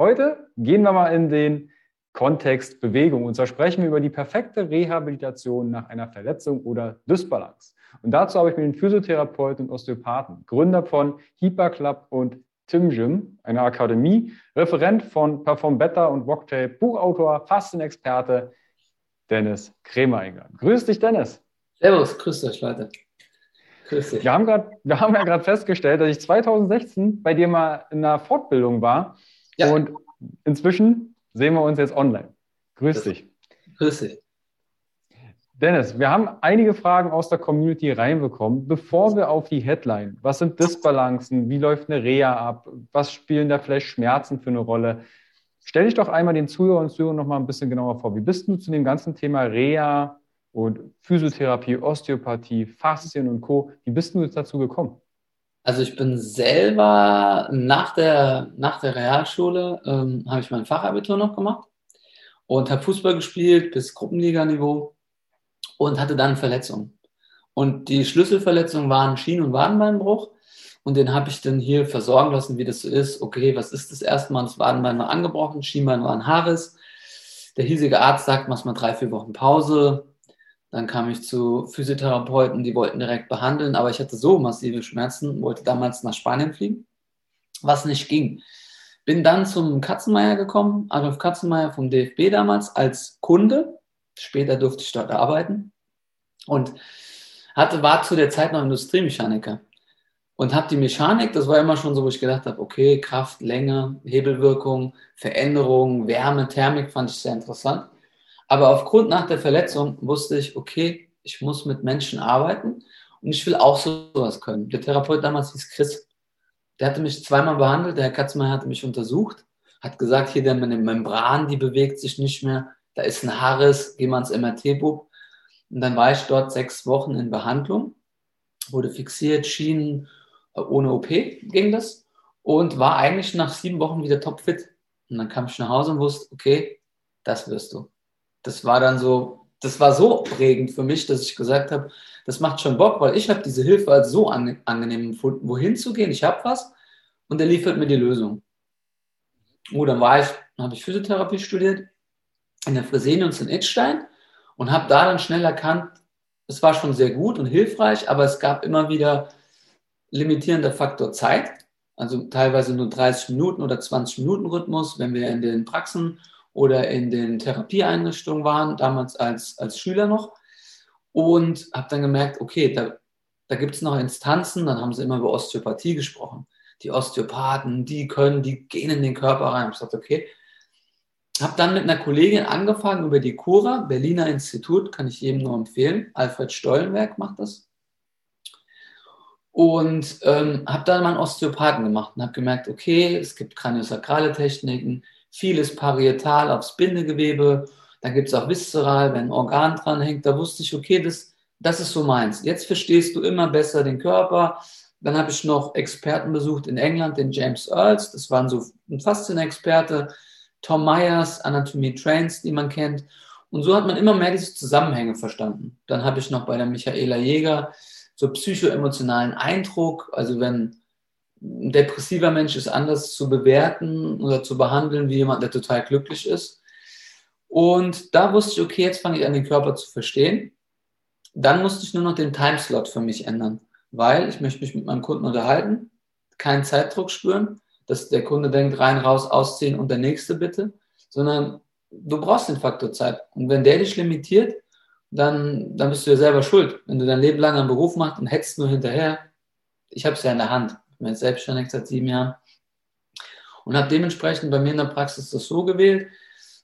Heute gehen wir mal in den Kontext Bewegung. Und zwar sprechen wir über die perfekte Rehabilitation nach einer Verletzung oder Dysbalance. Und dazu habe ich mir den Physiotherapeuten und Osteopathen, Gründer von Hyper Club und Tim Gym, einer Akademie, Referent von Perform Better und Walktape, Buchautor, Fastenexperte, Dennis Kremer eingeladen. Grüß dich, Dennis. Servus, grüß dich, Leute. Grüß dich. Wir haben, grad, wir haben ja gerade festgestellt, dass ich 2016 bei dir mal in einer Fortbildung war. Ja. Und inzwischen sehen wir uns jetzt online. Grüß dich. Grüß dich. Dennis, wir haben einige Fragen aus der Community reinbekommen. Bevor wir auf die Headline, was sind Disbalancen, wie läuft eine Reha ab, was spielen da vielleicht Schmerzen für eine Rolle? Stell dich doch einmal den Zuhörern und Zuhörern noch mal ein bisschen genauer vor. Wie bist du zu dem ganzen Thema Reha und Physiotherapie, Osteopathie, Faszien und Co., wie bist du jetzt dazu gekommen? Also ich bin selber nach der, nach der Realschule, ähm, habe ich mein Fachabitur noch gemacht und habe Fußball gespielt bis Gruppenliganiveau und hatte dann Verletzungen. Und die Schlüsselverletzungen waren Schien- und Wadenbeinbruch. Und den habe ich dann hier versorgen lassen, wie das so ist. Okay, was ist das erstmal? Das Wadenbein war angebrochen, Schienbein war ein Haares. Der hiesige Arzt sagt, mach mal drei, vier Wochen Pause. Dann kam ich zu Physiotherapeuten, die wollten direkt behandeln, aber ich hatte so massive Schmerzen, wollte damals nach Spanien fliegen, was nicht ging. Bin dann zum Katzenmeier gekommen, Adolf Katzenmeier vom DFB damals als Kunde. Später durfte ich dort arbeiten und hatte, war zu der Zeit noch Industriemechaniker und habe die Mechanik, das war immer schon so, wo ich gedacht habe, okay, Kraft, Länge, Hebelwirkung, Veränderung, Wärme, Thermik fand ich sehr interessant. Aber aufgrund nach der Verletzung wusste ich, okay, ich muss mit Menschen arbeiten und ich will auch sowas können. Der Therapeut damals hieß Chris. Der hatte mich zweimal behandelt, der Herr Katzmeier hatte mich untersucht, hat gesagt, hier der Membran, die bewegt sich nicht mehr, da ist ein Haarriss, geh mal ins MRT-Bub. Und dann war ich dort sechs Wochen in Behandlung, wurde fixiert, Schienen, äh, ohne OP ging das und war eigentlich nach sieben Wochen wieder topfit. Und dann kam ich nach Hause und wusste, okay, das wirst du das war dann so, das war so prägend für mich, dass ich gesagt habe, das macht schon Bock, weil ich habe diese Hilfe als so an, angenehm empfunden, wohin zu gehen, ich habe was und er liefert mir die Lösung. Oh, dann war ich, habe ich Physiotherapie studiert in der Fresenius in Idstein und habe da dann schnell erkannt, es war schon sehr gut und hilfreich, aber es gab immer wieder limitierender Faktor Zeit, also teilweise nur 30 Minuten oder 20 Minuten Rhythmus, wenn wir in den Praxen oder in den Therapieeinrichtungen waren, damals als, als Schüler noch. Und habe dann gemerkt, okay, da, da gibt es noch Instanzen, dann haben sie immer über Osteopathie gesprochen. Die Osteopathen, die können, die gehen in den Körper rein. Ich sagte, okay. Habe dann mit einer Kollegin angefangen über die Cura, Berliner Institut, kann ich jedem nur empfehlen. Alfred Stollenberg macht das. Und ähm, habe dann mal einen Osteopathen gemacht und habe gemerkt, okay, es gibt kraniosakrale Techniken, Vieles parietal aufs Bindegewebe. Dann gibt es auch viszeral, wenn ein Organ dran hängt. Da wusste ich, okay, das, das ist so meins. Jetzt verstehst du immer besser den Körper. Dann habe ich noch Experten besucht in England, den James Earls. Das war so ein Faszienexperte, Tom Myers, Anatomie Trains, die man kennt. Und so hat man immer mehr diese Zusammenhänge verstanden. Dann habe ich noch bei der Michaela Jäger so psychoemotionalen Eindruck, also wenn ein depressiver Mensch ist anders zu bewerten oder zu behandeln wie jemand, der total glücklich ist. Und da wusste ich, okay, jetzt fange ich an, den Körper zu verstehen. Dann musste ich nur noch den Timeslot für mich ändern, weil ich möchte mich mit meinem Kunden unterhalten, keinen Zeitdruck spüren, dass der Kunde denkt, rein, raus, ausziehen und der nächste bitte, sondern du brauchst den Faktor Zeit. Und wenn der dich limitiert, dann, dann bist du ja selber schuld. Wenn du dein Leben lang einen Beruf machst und hetzt nur hinterher, ich habe es ja in der Hand. Bin jetzt selbstständig seit sieben Jahren und habe dementsprechend bei mir in der Praxis das so gewählt,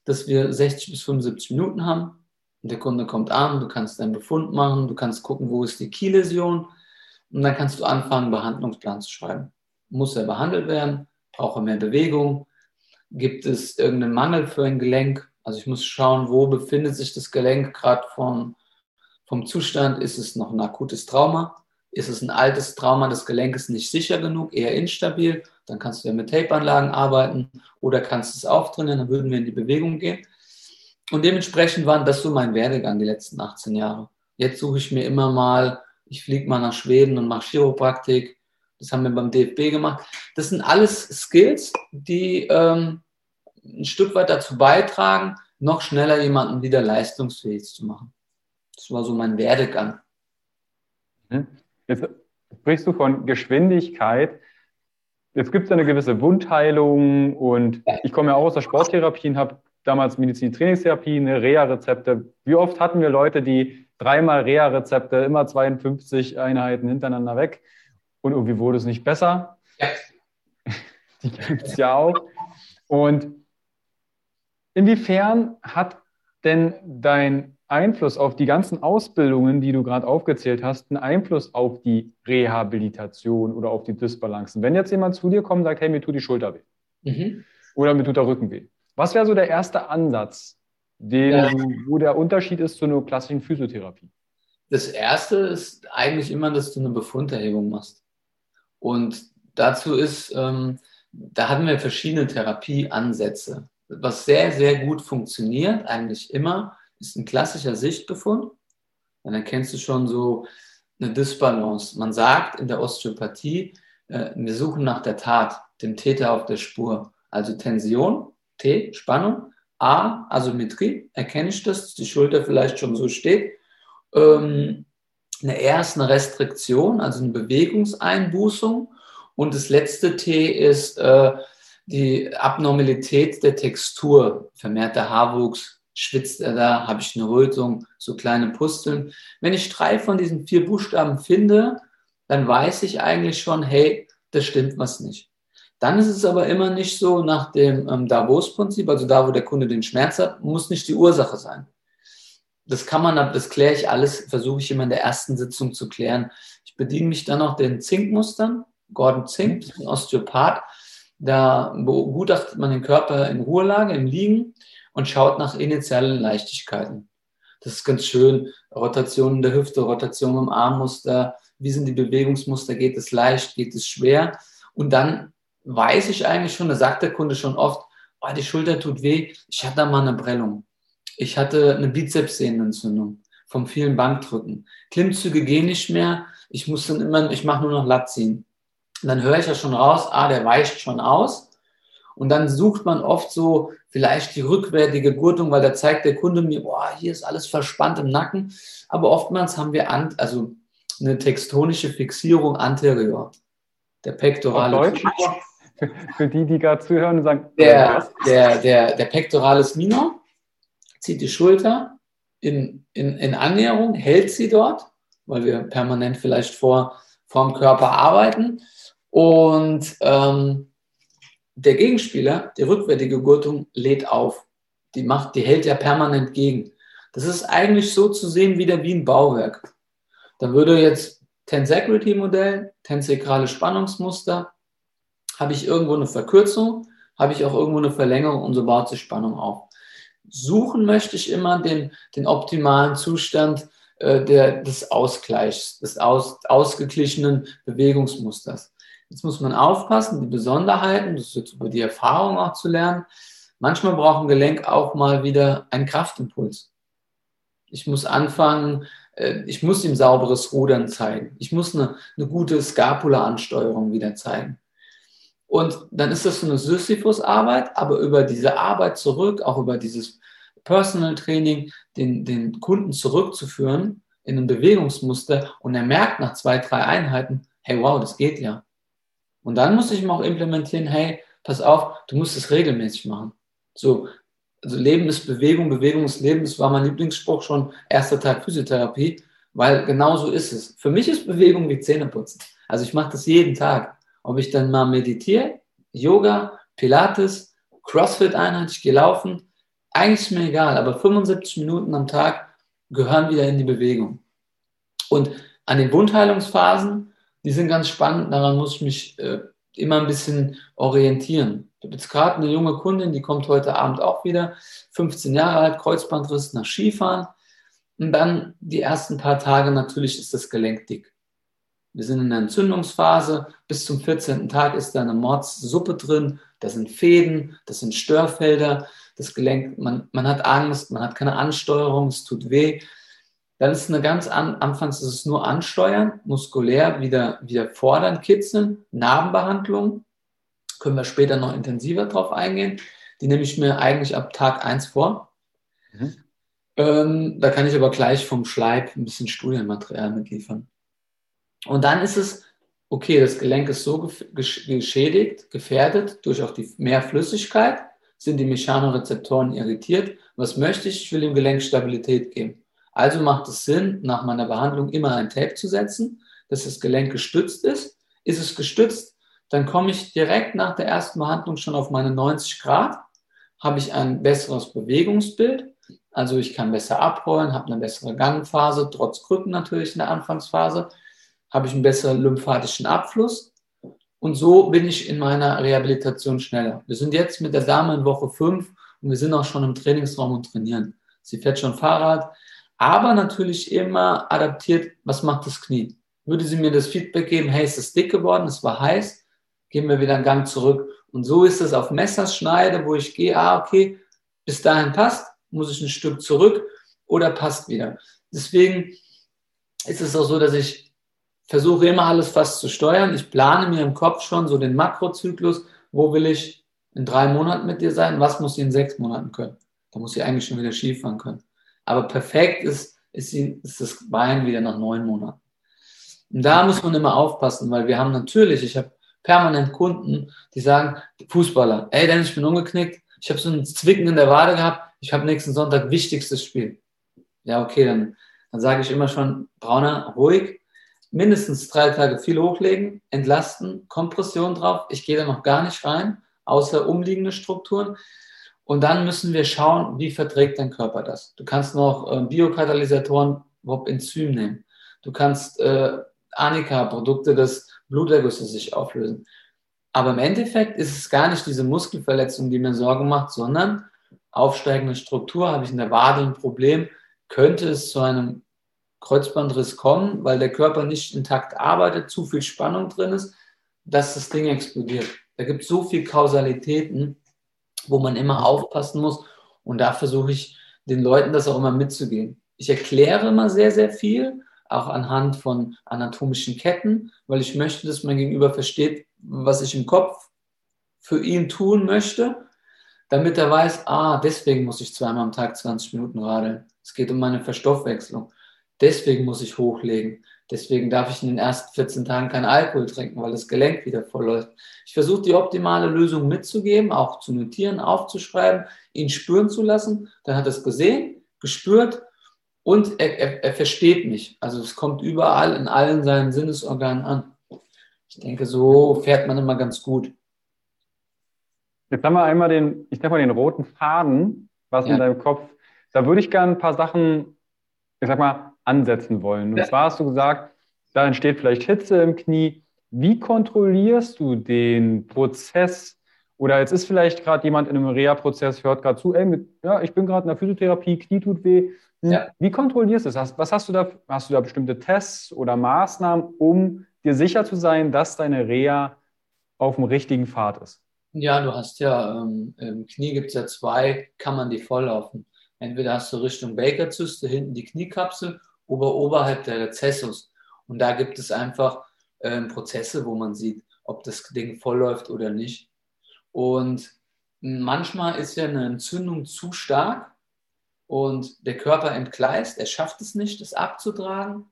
dass wir 60 bis 75 Minuten haben. Der Kunde kommt an, du kannst deinen Befund machen, du kannst gucken, wo ist die Keyläsion und dann kannst du anfangen, einen Behandlungsplan zu schreiben. Muss er behandelt werden? Braucht er mehr Bewegung? Gibt es irgendeinen Mangel für ein Gelenk? Also ich muss schauen, wo befindet sich das Gelenk gerade vom, vom Zustand. Ist es noch ein akutes Trauma? Ist es ein altes Trauma, das Gelenk ist nicht sicher genug, eher instabil? Dann kannst du ja mit Tape-Anlagen arbeiten oder kannst es auftrainieren, dann würden wir in die Bewegung gehen. Und dementsprechend waren das so mein Werdegang die letzten 18 Jahre. Jetzt suche ich mir immer mal, ich fliege mal nach Schweden und mache Chiropraktik. Das haben wir beim DFB gemacht. Das sind alles Skills, die ähm, ein Stück weit dazu beitragen, noch schneller jemanden wieder leistungsfähig zu machen. Das war so mein Werdegang. Jetzt sprichst du von Geschwindigkeit. Jetzt gibt es eine gewisse Wundheilung und ich komme ja auch aus der Sporttherapie und habe damals Medizin-Trainingstherapie, eine Reha-Rezepte. Wie oft hatten wir Leute, die dreimal Reha-Rezepte, immer 52 Einheiten hintereinander weg und irgendwie wurde es nicht besser. Ja. Die gibt es ja auch. Und Inwiefern hat denn dein Einfluss auf die ganzen Ausbildungen, die du gerade aufgezählt hast, einen Einfluss auf die Rehabilitation oder auf die Disbalancen? Wenn jetzt jemand zu dir kommt und sagt, hey, mir tut die Schulter weh mhm. oder mir tut der Rücken weh. Was wäre so der erste Ansatz, den, ja. wo der Unterschied ist zu einer klassischen Physiotherapie? Das erste ist eigentlich immer, dass du eine Befunderhebung machst. Und dazu ist, ähm, da hatten wir verschiedene Therapieansätze was sehr, sehr gut funktioniert, eigentlich immer, ist ein klassischer Sichtbefund. Dann erkennst du schon so eine Disbalance. Man sagt in der Osteopathie, äh, wir suchen nach der Tat, dem Täter auf der Spur. Also Tension, T, Spannung, A, Asymmetrie, erkenne ich das, dass die Schulter vielleicht schon so steht. Ähm, eine erste Restriktion, also eine Bewegungseinbußung. Und das letzte T ist äh, die Abnormalität der Textur, vermehrter Haarwuchs, schwitzt er da, habe ich eine Rötung, so kleine Pusteln. Wenn ich drei von diesen vier Buchstaben finde, dann weiß ich eigentlich schon, hey, das stimmt was nicht. Dann ist es aber immer nicht so nach dem ähm, Davos-Prinzip, also da, wo der Kunde den Schmerz hat, muss nicht die Ursache sein. Das kann man, das kläre ich alles, versuche ich immer in der ersten Sitzung zu klären. Ich bediene mich dann auch den Zinkmustern, Gordon Zink, ein Osteopath, da begutachtet man den Körper in Ruhelage, im Liegen und schaut nach initialen Leichtigkeiten. Das ist ganz schön. Rotation der Hüfte, Rotation im Armmuster, wie sind die Bewegungsmuster, geht es leicht, geht es schwer. Und dann weiß ich eigentlich schon, da sagt der Kunde schon oft, oh, die Schulter tut weh, ich hatte da mal eine Prellung. Ich hatte eine Bizepssehnenentzündung vom vielen Bankdrücken. Klimmzüge gehen nicht mehr, ich muss dann immer, ich mache nur noch Latziehen. Und dann höre ich ja schon raus, ah, der weicht schon aus. Und dann sucht man oft so vielleicht die rückwärtige Gurtung, weil da zeigt der Kunde mir, boah, hier ist alles verspannt im Nacken. Aber oftmals haben wir an, also eine tektonische Fixierung anterior. Der pektorale. Für die, die gerade zuhören und sagen, der, der, der, der pectoralis minor zieht die Schulter in, in, in Annäherung, hält sie dort, weil wir permanent vielleicht vor, vor dem Körper arbeiten und ähm, der Gegenspieler, die rückwärtige Gurtung, lädt auf. Die, macht, die hält ja permanent gegen. Das ist eigentlich so zu sehen wie ein Bauwerk. Da würde jetzt Tensegrity-Modell, tensegrale Spannungsmuster, habe ich irgendwo eine Verkürzung, habe ich auch irgendwo eine Verlängerung und so baut sich Spannung auf. Suchen möchte ich immer den, den optimalen Zustand äh, der, des Ausgleichs, des aus, ausgeglichenen Bewegungsmusters. Jetzt muss man aufpassen, die Besonderheiten, das ist jetzt über die Erfahrung auch zu lernen. Manchmal braucht ein Gelenk auch mal wieder einen Kraftimpuls. Ich muss anfangen, äh, ich muss ihm sauberes Rudern zeigen. Ich muss eine, eine gute Scapula-Ansteuerung wieder zeigen. Und dann ist das so eine Sisyphus-Arbeit, aber über diese Arbeit zurück, auch über dieses Personal Training, den, den Kunden zurückzuführen in ein Bewegungsmuster und er merkt nach zwei, drei Einheiten, hey, wow, das geht ja. Und dann muss ich ihm auch implementieren, hey, pass auf, du musst es regelmäßig machen. So, also Leben ist Bewegung, Bewegung ist Leben, das war mein Lieblingsspruch schon, erster Tag Physiotherapie, weil genau so ist es. Für mich ist Bewegung wie Zähneputzen. Also ich mache das jeden Tag. Ob ich dann mal meditiere, Yoga, Pilates, Crossfit-Einheit, ich gehe laufen, eigentlich ist mir egal, aber 75 Minuten am Tag gehören wieder in die Bewegung. Und an den Wundheilungsphasen, die sind ganz spannend, daran muss ich mich äh, immer ein bisschen orientieren. Ich habe jetzt gerade eine junge Kundin, die kommt heute Abend auch wieder, 15 Jahre alt, Kreuzbandriss nach Skifahren. Und dann die ersten paar Tage natürlich ist das Gelenk dick. Wir sind in der Entzündungsphase. Bis zum 14. Tag ist da eine Mordssuppe drin. Das sind Fäden, das sind Störfelder. Das Gelenk, man, man hat Angst, man hat keine Ansteuerung, es tut weh. Dann ist eine ganz an, anfangs ist es nur ansteuern, muskulär wieder, wieder fordern, kitzeln, Narbenbehandlung. Können wir später noch intensiver drauf eingehen. Die nehme ich mir eigentlich ab Tag 1 vor. Mhm. Ähm, da kann ich aber gleich vom Schleib ein bisschen Studienmaterial mitliefern. Und dann ist es, okay, das Gelenk ist so geschädigt, gefährdet durch auch die Mehrflüssigkeit, sind die Mechanorezeptoren irritiert. Was möchte ich? Ich will dem Gelenk Stabilität geben. Also macht es Sinn, nach meiner Behandlung immer ein Tape zu setzen, dass das Gelenk gestützt ist. Ist es gestützt, dann komme ich direkt nach der ersten Behandlung schon auf meine 90 Grad, habe ich ein besseres Bewegungsbild, also ich kann besser abrollen, habe eine bessere Gangphase, trotz Krücken natürlich in der Anfangsphase habe ich einen besseren lymphatischen Abfluss und so bin ich in meiner Rehabilitation schneller. Wir sind jetzt mit der Dame in Woche 5 und wir sind auch schon im Trainingsraum und trainieren. Sie fährt schon Fahrrad, aber natürlich immer adaptiert, was macht das Knie. Würde sie mir das Feedback geben, hey, ist es dick geworden, es war heiß, gehen wir wieder einen Gang zurück. Und so ist es auf Messerschneide, wo ich gehe, ah, okay, bis dahin passt, muss ich ein Stück zurück oder passt wieder. Deswegen ist es auch so, dass ich versuche immer alles fast zu steuern. Ich plane mir im Kopf schon so den Makrozyklus. Wo will ich in drei Monaten mit dir sein? Was muss sie in sechs Monaten können? Da muss sie eigentlich schon wieder Skifahren können. Aber perfekt ist, ist, ist das Bein wieder nach neun Monaten. Und da muss man immer aufpassen, weil wir haben natürlich, ich habe permanent Kunden, die sagen, Fußballer, ey Dennis, ich bin umgeknickt, ich habe so ein Zwicken in der Wade gehabt, ich habe nächsten Sonntag wichtigstes Spiel. Ja, okay, dann, dann sage ich immer schon, Brauner, ruhig, mindestens drei Tage viel hochlegen, entlasten, Kompression drauf. Ich gehe da noch gar nicht rein, außer umliegende Strukturen. Und dann müssen wir schauen, wie verträgt dein Körper das. Du kannst noch äh, Biokatalysatoren, Enzym nehmen. Du kannst äh, Anika-Produkte des Blutergusses sich auflösen. Aber im Endeffekt ist es gar nicht diese Muskelverletzung, die mir Sorgen macht, sondern aufsteigende Struktur, habe ich in der Wade ein Problem, könnte es zu einem Kreuzbandriss kommen, weil der Körper nicht intakt arbeitet, zu viel Spannung drin ist, dass das Ding explodiert. Da gibt es so viele Kausalitäten, wo man immer aufpassen muss. Und da versuche ich den Leuten das auch immer mitzugehen. Ich erkläre immer sehr, sehr viel, auch anhand von anatomischen Ketten, weil ich möchte, dass mein Gegenüber versteht, was ich im Kopf für ihn tun möchte, damit er weiß, ah, deswegen muss ich zweimal am Tag 20 Minuten radeln. Es geht um meine Verstoffwechslung. Deswegen muss ich hochlegen. Deswegen darf ich in den ersten 14 Tagen keinen Alkohol trinken, weil das Gelenk wieder voll läuft. Ich versuche die optimale Lösung mitzugeben, auch zu notieren, aufzuschreiben, ihn spüren zu lassen. Dann hat er es gesehen, gespürt und er, er, er versteht mich. Also es kommt überall in allen seinen Sinnesorganen an. Ich denke, so fährt man immer ganz gut. Jetzt haben wir einmal den, ich nenne mal den roten Faden, was ja. in deinem Kopf. Da würde ich gerne ein paar Sachen, ich sag mal, ansetzen wollen. Und ja. zwar hast du gesagt, da entsteht vielleicht Hitze im Knie. Wie kontrollierst du den Prozess? Oder jetzt ist vielleicht gerade jemand in einem Reha-Prozess, hört gerade zu, ey, mit, ja, ich bin gerade in der Physiotherapie, Knie tut weh. Ja. Wie kontrollierst du das? Was hast du da? Hast du da bestimmte Tests oder Maßnahmen, um dir sicher zu sein, dass deine Reha auf dem richtigen Pfad ist? Ja, du hast ja, ähm, im Knie gibt es ja zwei Kammern, die volllaufen. Entweder hast du Richtung Baker-Zyste hinten die Kniekapsel oder oberhalb der Rezessus. Und da gibt es einfach ähm, Prozesse, wo man sieht, ob das Ding vollläuft oder nicht. Und manchmal ist ja eine Entzündung zu stark und der Körper entgleist, er schafft es nicht, das abzutragen.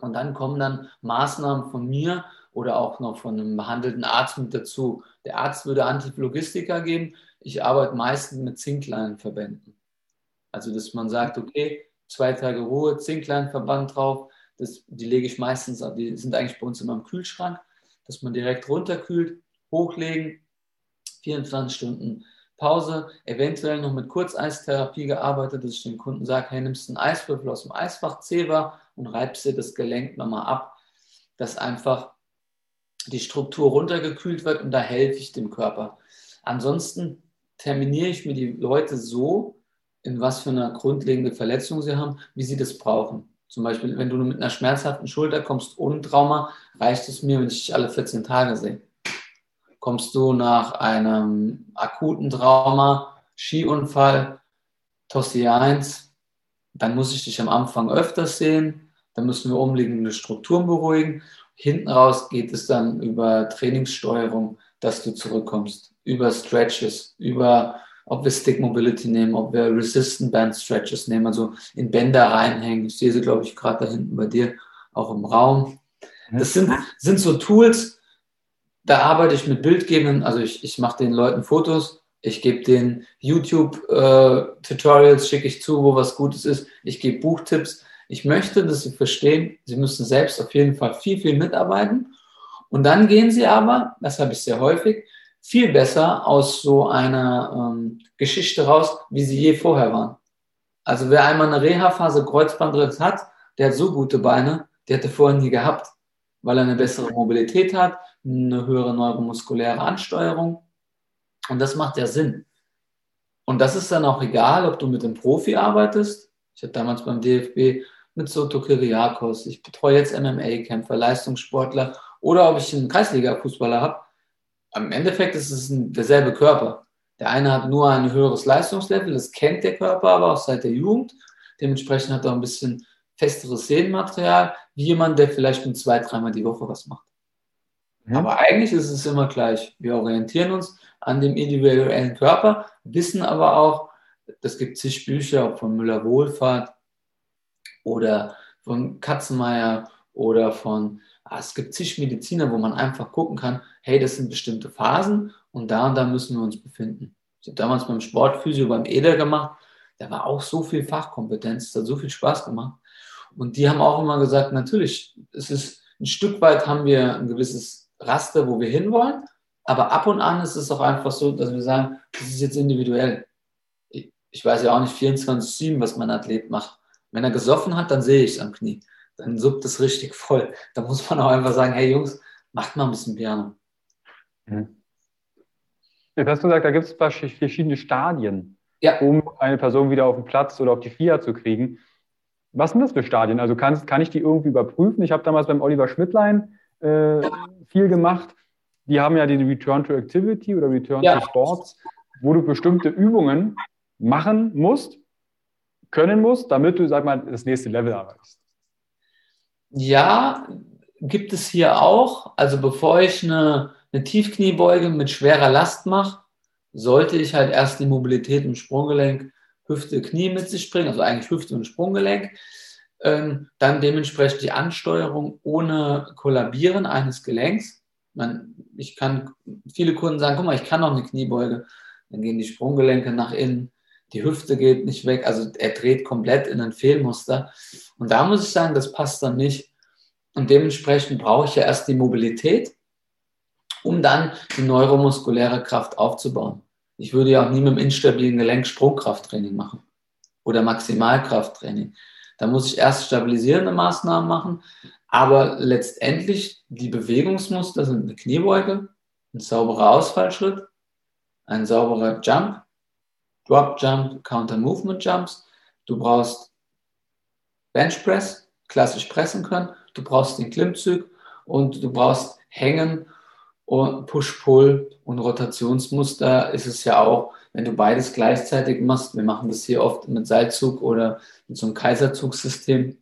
Und dann kommen dann Maßnahmen von mir oder auch noch von einem behandelten Arzt mit dazu. Der Arzt würde Antiphlogistika geben. Ich arbeite meistens mit Zinkleinverbänden. Also, dass man sagt, okay, zwei Tage Ruhe, Zinkleinverband drauf. Das, die lege ich meistens, die sind eigentlich bei uns immer im Kühlschrank, dass man direkt runterkühlt, hochlegen, 24 Stunden Pause, eventuell noch mit Kurzeistherapie gearbeitet, dass ich den Kunden sage, hey, nimmst einen Eiswürfel aus dem Eisfach, Zewa und reibst dir das Gelenk nochmal ab, dass einfach die Struktur runtergekühlt wird und da helfe ich dem Körper. Ansonsten terminiere ich mir die Leute so, in was für eine grundlegende Verletzung sie haben, wie sie das brauchen. Zum Beispiel, wenn du mit einer schmerzhaften Schulter kommst ohne Trauma, reicht es mir, wenn ich dich alle 14 Tage sehe. Kommst du nach einem akuten Trauma, Skiunfall, Tossi 1, dann muss ich dich am Anfang öfters sehen, dann müssen wir umliegende Strukturen beruhigen Hinten raus geht es dann über Trainingssteuerung, dass du zurückkommst, über Stretches, über, ob wir Stick Mobility nehmen, ob wir Resistant Band Stretches nehmen, also in Bänder reinhängen. Ich sehe sie, glaube ich, gerade da hinten bei dir auch im Raum. Das sind, sind so Tools, da arbeite ich mit Bildgebenden, also ich, ich mache den Leuten Fotos, ich gebe den YouTube-Tutorials, äh, schicke ich zu, wo was Gutes ist, ich gebe Buchtipps. Ich möchte, dass Sie verstehen, Sie müssen selbst auf jeden Fall viel, viel mitarbeiten. Und dann gehen Sie aber, das habe ich sehr häufig, viel besser aus so einer ähm, Geschichte raus, wie Sie je vorher waren. Also wer einmal eine Reha-Phase Kreuzbandriss hat, der hat so gute Beine, der hätte vorher nie gehabt, weil er eine bessere Mobilität hat, eine höhere neuromuskuläre Ansteuerung. Und das macht ja Sinn. Und das ist dann auch egal, ob du mit einem Profi arbeitest. Ich habe damals beim DFB mit Soto Kiriakos, ich betreue jetzt MMA-Kämpfer, Leistungssportler oder ob ich einen Kreisliga-Fußballer habe. Im Endeffekt ist es ein, derselbe Körper. Der eine hat nur ein höheres Leistungslevel, das kennt der Körper aber auch seit der Jugend. Dementsprechend hat er ein bisschen festeres Sehnenmaterial, wie jemand, der vielleicht nur zwei, dreimal die Woche was macht. Mhm. Aber eigentlich ist es immer gleich. Wir orientieren uns an dem individuellen Körper, wissen aber auch, es gibt zig Bücher von Müller-Wohlfahrt, oder von Katzenmeier oder von, es gibt zig Mediziner, wo man einfach gucken kann, hey, das sind bestimmte Phasen und da und da müssen wir uns befinden. Ich habe damals beim Sportphysio beim Eder gemacht, da war auch so viel Fachkompetenz, es hat so viel Spaß gemacht. Und die haben auch immer gesagt, natürlich, es ist ein Stück weit haben wir ein gewisses Raster, wo wir hinwollen, aber ab und an ist es auch einfach so, dass wir sagen, das ist jetzt individuell. Ich weiß ja auch nicht 24-7, was mein Athlet macht. Wenn er gesoffen hat, dann sehe ich es am Knie. Dann suppt es richtig voll. Da muss man auch einfach sagen, hey Jungs, macht mal ein bisschen Piano. Mhm. Jetzt hast du gesagt, da gibt es verschiedene Stadien, ja. um eine Person wieder auf den Platz oder auf die FIA zu kriegen. Was sind das für Stadien? Also kann, kann ich die irgendwie überprüfen? Ich habe damals beim Oliver Schmidtlein äh, viel gemacht. Die haben ja den Return to Activity oder Return ja. to Sports, wo du bestimmte Übungen machen musst, können musst, damit du, sag mal, das nächste Level erreichst? Ja, gibt es hier auch. Also bevor ich eine, eine Tiefkniebeuge mit schwerer Last mache, sollte ich halt erst die Mobilität im Sprunggelenk, Hüfte, Knie mit sich bringen, also eigentlich Hüfte und Sprunggelenk. Ähm, dann dementsprechend die Ansteuerung ohne Kollabieren eines Gelenks. Man, ich kann, viele Kunden sagen, guck mal, ich kann noch eine Kniebeuge. Dann gehen die Sprunggelenke nach innen die Hüfte geht nicht weg, also er dreht komplett in ein Fehlmuster. Und da muss ich sagen, das passt dann nicht. Und dementsprechend brauche ich ja erst die Mobilität, um dann die neuromuskuläre Kraft aufzubauen. Ich würde ja auch nie mit einem instabilen Gelenk Sprungkrafttraining machen oder Maximalkrafttraining. Da muss ich erst stabilisierende Maßnahmen machen, aber letztendlich die Bewegungsmuster sind eine Kniebeuge, ein sauberer Ausfallschritt, ein sauberer Jump, Drop Jump, Counter Movement Jumps. Du brauchst Bench Press, klassisch pressen können. Du brauchst den Klimmzug und du brauchst Hängen Und Push-Pull und Rotationsmuster ist es ja auch, wenn du beides gleichzeitig machst. Wir machen das hier oft mit Seilzug oder mit so einem Kaiserzugsystem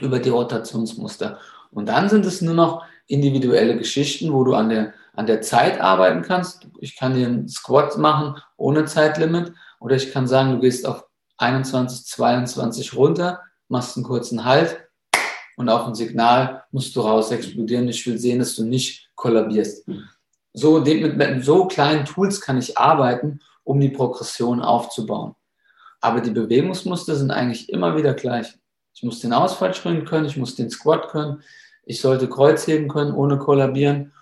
über die Rotationsmuster. Und dann sind es nur noch individuelle Geschichten, wo du an der, an der Zeit arbeiten kannst. Ich kann dir einen Squat machen ohne Zeitlimit oder ich kann sagen, du gehst auf 21, 22 runter, machst einen kurzen Halt und auf ein Signal musst du raus explodieren. Ich will sehen, dass du nicht kollabierst. So, mit, mit so kleinen Tools kann ich arbeiten, um die Progression aufzubauen. Aber die Bewegungsmuster sind eigentlich immer wieder gleich. Ich muss den Ausfall springen können, ich muss den Squat können, ich sollte Kreuzheben können, ohne kollabieren.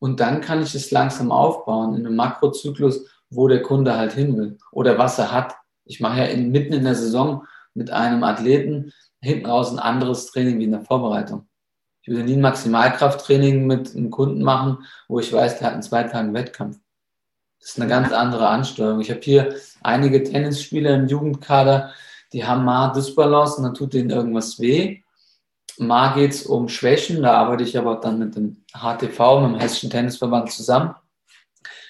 Und dann kann ich es langsam aufbauen in einem Makrozyklus, wo der Kunde halt hin will oder was er hat. Ich mache ja in, mitten in der Saison mit einem Athleten hinten raus ein anderes Training wie in der Vorbereitung. Ich würde nie ein Maximalkrafttraining mit einem Kunden machen, wo ich weiß, der hat in zwei Tagen Wettkampf. Das ist eine ganz andere Ansteuerung. Ich habe hier einige Tennisspieler im Jugendkader, die haben mal Dysbalance und dann tut denen irgendwas weh. Mal geht es um Schwächen, da arbeite ich aber dann mit dem HTV, mit dem Hessischen Tennisverband zusammen.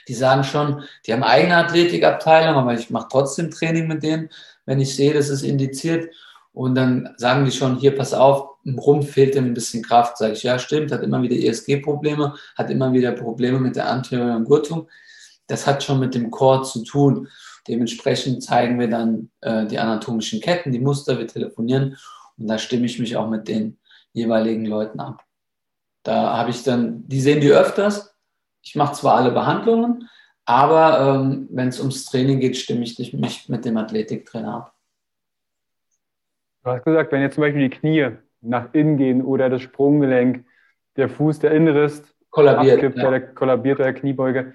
Die sagen schon, die haben eigene Athletikabteilung, aber ich mache trotzdem Training mit denen, wenn ich sehe, das ist indiziert. Und dann sagen die schon, hier, pass auf, im Rumpf fehlt ihm ein bisschen Kraft. Sage ich, ja, stimmt, hat immer wieder ESG-Probleme, hat immer wieder Probleme mit der anterioren Gurtung. Das hat schon mit dem Core zu tun. Dementsprechend zeigen wir dann äh, die anatomischen Ketten, die Muster, wir telefonieren und da stimme ich mich auch mit den jeweiligen Leuten ab. Da habe ich dann, die sehen die öfters. Ich mache zwar alle Behandlungen, aber ähm, wenn es ums Training geht, stimme ich mich mit dem Athletiktrainer ab. Du hast gesagt, wenn jetzt zum Beispiel die Knie nach innen gehen oder das Sprunggelenk, der Fuß, der Innenriss kollabiert, abgibt, ja. der kollabiert bei der Kniebeuge.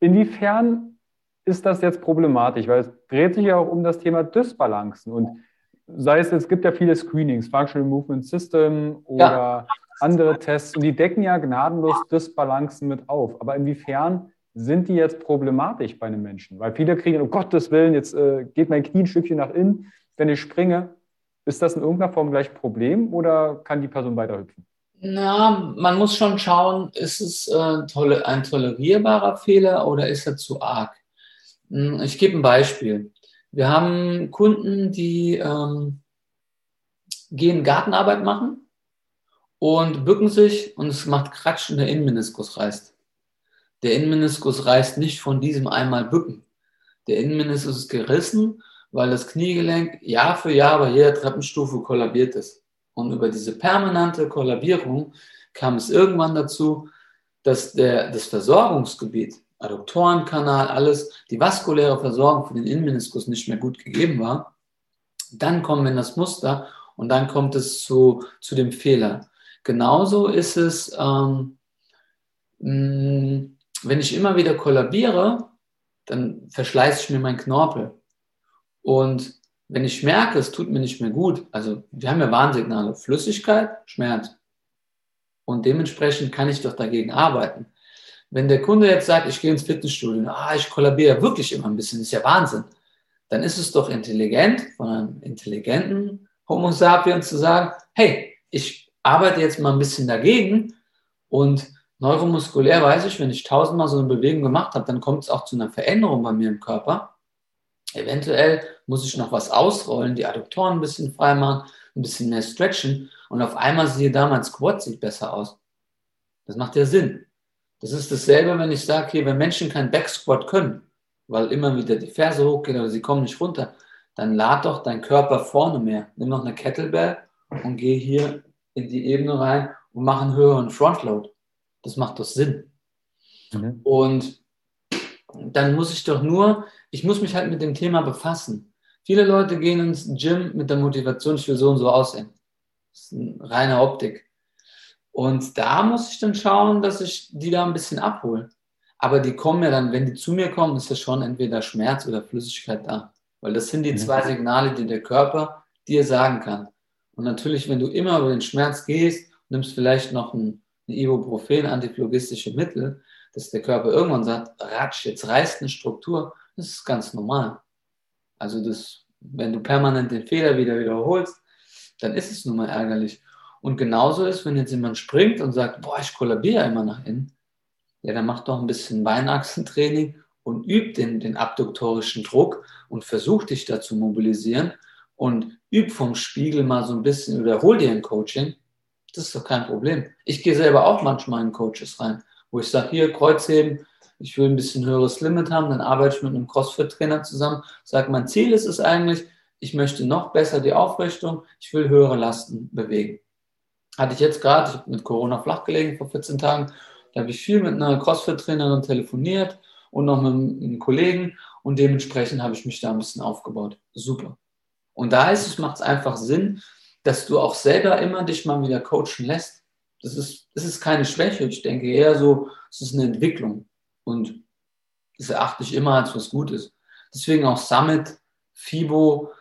Inwiefern ist das jetzt problematisch? Weil es dreht sich ja auch um das Thema Dysbalancen und sei es, es gibt ja viele Screenings, Functional Movement System oder ja. andere Tests und die decken ja gnadenlos Dysbalancen mit auf. Aber inwiefern sind die jetzt problematisch bei einem Menschen? Weil viele kriegen, um Gottes Willen, jetzt äh, geht mein Knie ein Stückchen nach innen, wenn ich springe. Ist das in irgendeiner Form gleich ein Problem oder kann die Person weiterhüpfen? Na, man muss schon schauen, ist es äh, ein tolerierbarer Fehler oder ist er zu arg? Hm, ich gebe ein Beispiel. Wir haben Kunden, die ähm, gehen Gartenarbeit machen und bücken sich und es macht Kratsch und der Innenmeniskus reißt. Der Innenmeniskus reißt nicht von diesem einmal bücken. Der Innenmeniskus ist gerissen weil das Kniegelenk Jahr für Jahr bei jeder Treppenstufe kollabiert ist. Und über diese permanente Kollabierung kam es irgendwann dazu, dass der, das Versorgungsgebiet, Adduktorenkanal, alles, die vaskuläre Versorgung für den Innenmeniskus nicht mehr gut gegeben war. Dann kommen wir in das Muster und dann kommt es zu, zu dem Fehler. Genauso ist es, ähm, mh, wenn ich immer wieder kollabiere, dann verschleiße ich mir meinen Knorpel. Und wenn ich merke, es tut mir nicht mehr gut, also wir haben ja Warnsignale, Flüssigkeit, Schmerz. Und dementsprechend kann ich doch dagegen arbeiten. Wenn der Kunde jetzt sagt, ich gehe ins Fitnessstudio, ah, ich kollabiere wirklich immer ein bisschen, ist ja Wahnsinn, dann ist es doch intelligent von einem intelligenten Homo sapiens zu sagen, hey, ich arbeite jetzt mal ein bisschen dagegen und neuromuskulär weiß ich, wenn ich tausendmal so eine Bewegung gemacht habe, dann kommt es auch zu einer Veränderung bei mir im Körper. Eventuell muss ich noch was ausrollen, die Adduktoren ein bisschen frei machen, ein bisschen mehr stretchen und auf einmal sehe da mein Squat sieht besser aus. Das macht ja Sinn. Das ist dasselbe, wenn ich sage, hier, wenn Menschen kein Backsquat können, weil immer wieder die Ferse hochgehen oder sie kommen nicht runter, dann lad doch deinen Körper vorne mehr. Nimm noch eine Kettlebell und geh hier in die Ebene rein und mach einen höheren Frontload. Das macht doch Sinn. Mhm. Und dann muss ich doch nur ich muss mich halt mit dem Thema befassen. Viele Leute gehen ins Gym mit der Motivation, ich will so und so aussehen. Das ist eine reine Optik. Und da muss ich dann schauen, dass ich die da ein bisschen abhole. Aber die kommen ja dann, wenn die zu mir kommen, ist ja schon entweder Schmerz oder Flüssigkeit da. Weil das sind die zwei Signale, die der Körper dir sagen kann. Und natürlich, wenn du immer über den Schmerz gehst, nimmst vielleicht noch ein, ein Ibuprofen, antiphlogistische Mittel, dass der Körper irgendwann sagt, ratsch, jetzt reißt eine Struktur, das ist ganz normal. Also das, wenn du permanent den Fehler wieder wiederholst, dann ist es nun mal ärgerlich. Und genauso ist, wenn jetzt jemand springt und sagt, boah, ich kollabiere immer nach innen, ja, dann mach doch ein bisschen Beinachsentraining und üb den, den abduktorischen Druck und versuch dich da zu mobilisieren und üb vom Spiegel mal so ein bisschen oder hol dir ein Coaching. Das ist doch kein Problem. Ich gehe selber auch manchmal in Coaches rein, wo ich sage, hier Kreuzheben, ich will ein bisschen höheres Limit haben, dann arbeite ich mit einem CrossFit-Trainer zusammen, sage, mein Ziel ist es eigentlich, ich möchte noch besser die Aufrichtung, ich will höhere Lasten bewegen. Hatte ich jetzt gerade, ich habe mit Corona flach gelegen vor 14 Tagen, da habe ich viel mit einer CrossFit-Trainerin telefoniert und noch mit einem Kollegen und dementsprechend habe ich mich da ein bisschen aufgebaut. Super. Und da ist es, macht es einfach Sinn, dass du auch selber immer dich mal wieder coachen lässt. Das ist, das ist keine Schwäche. Ich denke eher so, es ist eine Entwicklung. Und das erachte ich immer als was Gutes. Deswegen auch Summit, FIBO,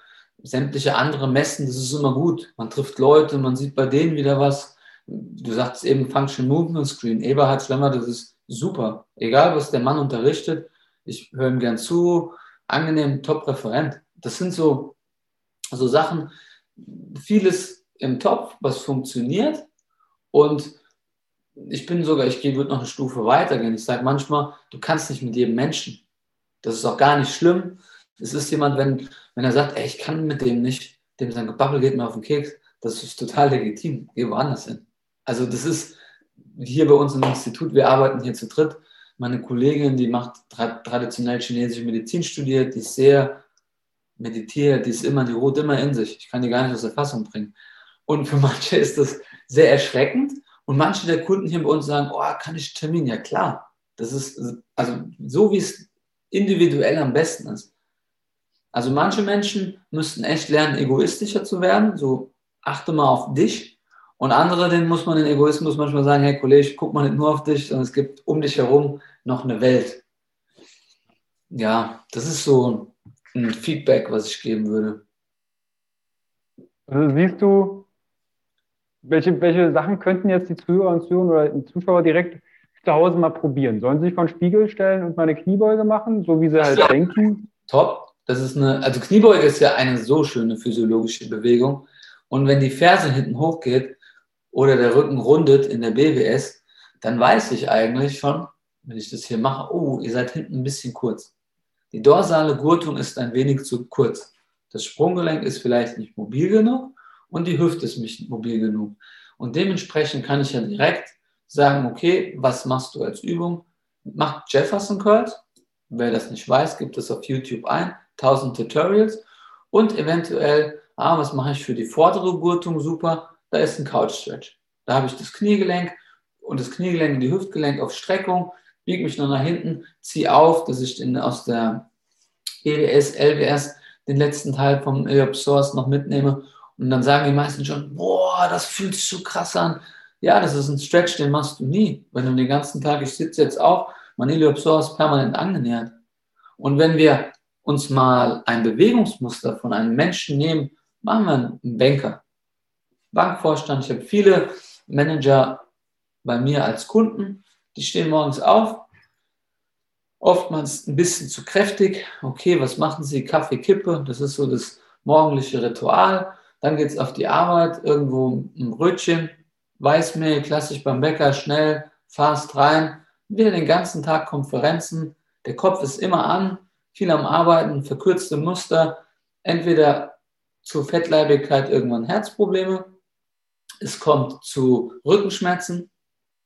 sämtliche andere Messen, das ist immer gut. Man trifft Leute, man sieht bei denen wieder was. Du sagst eben Function Movement Screen, Eberhard Schlemmer, das ist super. Egal, was der Mann unterrichtet, ich höre ihm gern zu, angenehm, Top-Referent. Das sind so, so Sachen, vieles im Topf, was funktioniert. Und ich bin sogar, ich gehe, würde noch eine Stufe weiter gehen. Ich sage manchmal, du kannst nicht mit jedem Menschen. Das ist auch gar nicht schlimm. Es ist jemand, wenn, wenn er sagt, ey, ich kann mit dem nicht, dem sein Gebabbel geht mir auf den Keks, das ist total legitim. Geh woanders hin. Also das ist hier bei uns im Institut, wir arbeiten hier zu dritt. Meine Kollegin, die macht traditionell chinesische Medizin studiert, die ist sehr meditiert, die ist immer, die ruht immer in sich. Ich kann die gar nicht aus der Fassung bringen. Und für manche ist das sehr erschreckend. Und manche der Kunden hier bei uns sagen, oh, kann ich Termin? Ja klar. Das ist also so, wie es individuell am besten ist. Also manche Menschen müssten echt lernen, egoistischer zu werden. So achte mal auf dich. Und andere, denen muss man den Egoismus manchmal sagen, hey Kollege, guck mal nicht nur auf dich, sondern es gibt um dich herum noch eine Welt. Ja, das ist so ein Feedback, was ich geben würde. Also siehst du, welche, welche Sachen könnten jetzt die Zuhörer und Zuhörer oder die Zuschauer direkt zu Hause mal probieren? Sollen sie sich vor den Spiegel stellen und mal eine Kniebeuge machen, so wie sie halt ja. denken? Top. Das ist eine, also Kniebeuge ist ja eine so schöne physiologische Bewegung. Und wenn die Ferse hinten hochgeht oder der Rücken rundet in der BWS, dann weiß ich eigentlich schon, wenn ich das hier mache, oh, ihr seid hinten ein bisschen kurz. Die dorsale Gurtung ist ein wenig zu kurz. Das Sprunggelenk ist vielleicht nicht mobil genug und die Hüfte ist nicht mobil genug. Und dementsprechend kann ich ja direkt sagen, okay, was machst du als Übung? Macht Jefferson Curls. Wer das nicht weiß, gibt es auf YouTube ein. 1000 Tutorials und eventuell, ah, was mache ich für die vordere Gurtung? Super, da ist ein Couch Stretch. Da habe ich das Kniegelenk und das Kniegelenk und die Hüftgelenk auf Streckung, biege mich noch nach hinten, ziehe auf, dass ich den, aus der EWS, LWS den letzten Teil vom Iliopsoas noch mitnehme und dann sagen die meisten schon, boah, das fühlt sich so krass an. Ja, das ist ein Stretch, den machst du nie. Wenn du den ganzen Tag, ich sitze jetzt auch, mein Iliopsoas permanent angenähert. Und wenn wir uns mal ein Bewegungsmuster von einem Menschen nehmen, machen wir einen Banker. Bankvorstand, ich habe viele Manager bei mir als Kunden, die stehen morgens auf, oftmals ein bisschen zu kräftig. Okay, was machen sie? Kaffee, Kippe, das ist so das morgendliche Ritual. Dann geht es auf die Arbeit, irgendwo ein Brötchen, Weißmehl, klassisch beim Bäcker, schnell, fast rein. Wieder den ganzen Tag Konferenzen. Der Kopf ist immer an, viel am Arbeiten, verkürzte Muster, entweder zu Fettleibigkeit irgendwann Herzprobleme, es kommt zu Rückenschmerzen,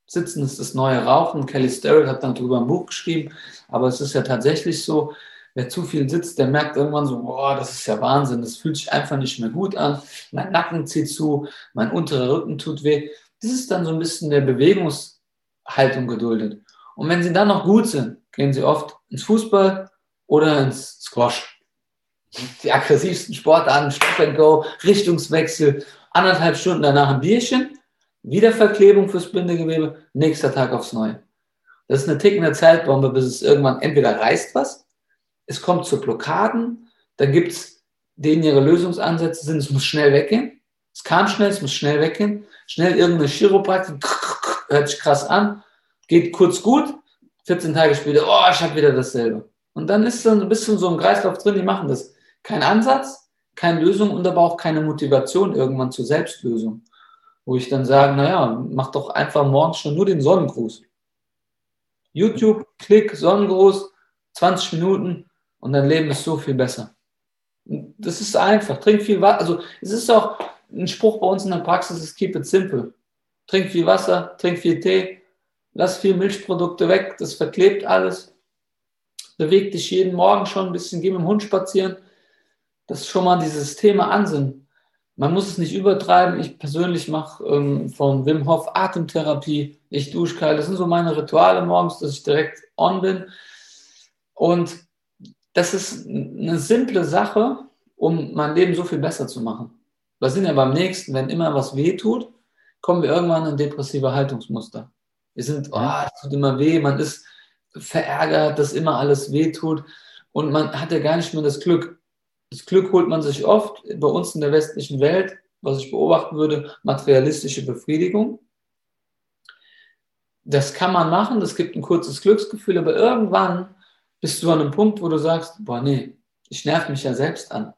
Sitzen ist das neue Rauchen. Kelly Starrett hat dann darüber ein Buch geschrieben, aber es ist ja tatsächlich so, wer zu viel sitzt, der merkt irgendwann so, boah, das ist ja Wahnsinn, das fühlt sich einfach nicht mehr gut an, mein Nacken zieht zu, mein unterer Rücken tut weh. Das ist dann so ein bisschen der Bewegungshaltung geduldet. Und wenn sie dann noch gut sind, gehen sie oft ins Fußball, oder ins Squash. Die aggressivsten Sportarten, Stop and Go, Richtungswechsel, anderthalb Stunden danach ein Bierchen, wieder Verklebung fürs Bindegewebe, nächster Tag aufs Neue. Das ist eine tickende Zeitbombe, bis es irgendwann entweder reißt was, es kommt zu Blockaden, dann gibt es denen ihre Lösungsansätze sind, es muss schnell weggehen. Es kam schnell, es muss schnell weggehen. Schnell irgendeine Chiropraktik, hört sich krass an, geht kurz gut, 14 Tage später, oh, ich habe wieder dasselbe. Und dann ist dann ein bisschen so ein Kreislauf drin, die machen das. Kein Ansatz, keine Lösung und aber auch keine Motivation irgendwann zur Selbstlösung. Wo ich dann sage, naja, mach doch einfach morgens schon nur den Sonnengruß. YouTube, Klick, Sonnengruß, 20 Minuten und dein Leben ist so viel besser. Das ist einfach. Trink viel Wasser. Also es ist auch ein Spruch bei uns in der Praxis, ist keep it simple. Trink viel Wasser, trink viel Tee, lass viel Milchprodukte weg, das verklebt alles. Beweg dich jeden Morgen schon ein bisschen, geh mit dem Hund spazieren. Das ist schon mal dieses Thema Ansinn. Man muss es nicht übertreiben. Ich persönlich mache ähm, von Wim Hof Atemtherapie. Ich dusche kalt. Das sind so meine Rituale morgens, dass ich direkt on bin. Und das ist eine simple Sache, um mein Leben so viel besser zu machen. Wir sind ja beim nächsten, wenn immer was weh tut, kommen wir irgendwann in depressive Haltungsmuster. Wir sind, oh, es tut immer weh, man ist verärgert, dass immer alles weh tut und man hat ja gar nicht mehr das Glück. Das Glück holt man sich oft bei uns in der westlichen Welt, was ich beobachten würde, materialistische Befriedigung. Das kann man machen, das gibt ein kurzes Glücksgefühl, aber irgendwann bist du an einem Punkt, wo du sagst, boah, nee, ich nerv mich ja selbst an.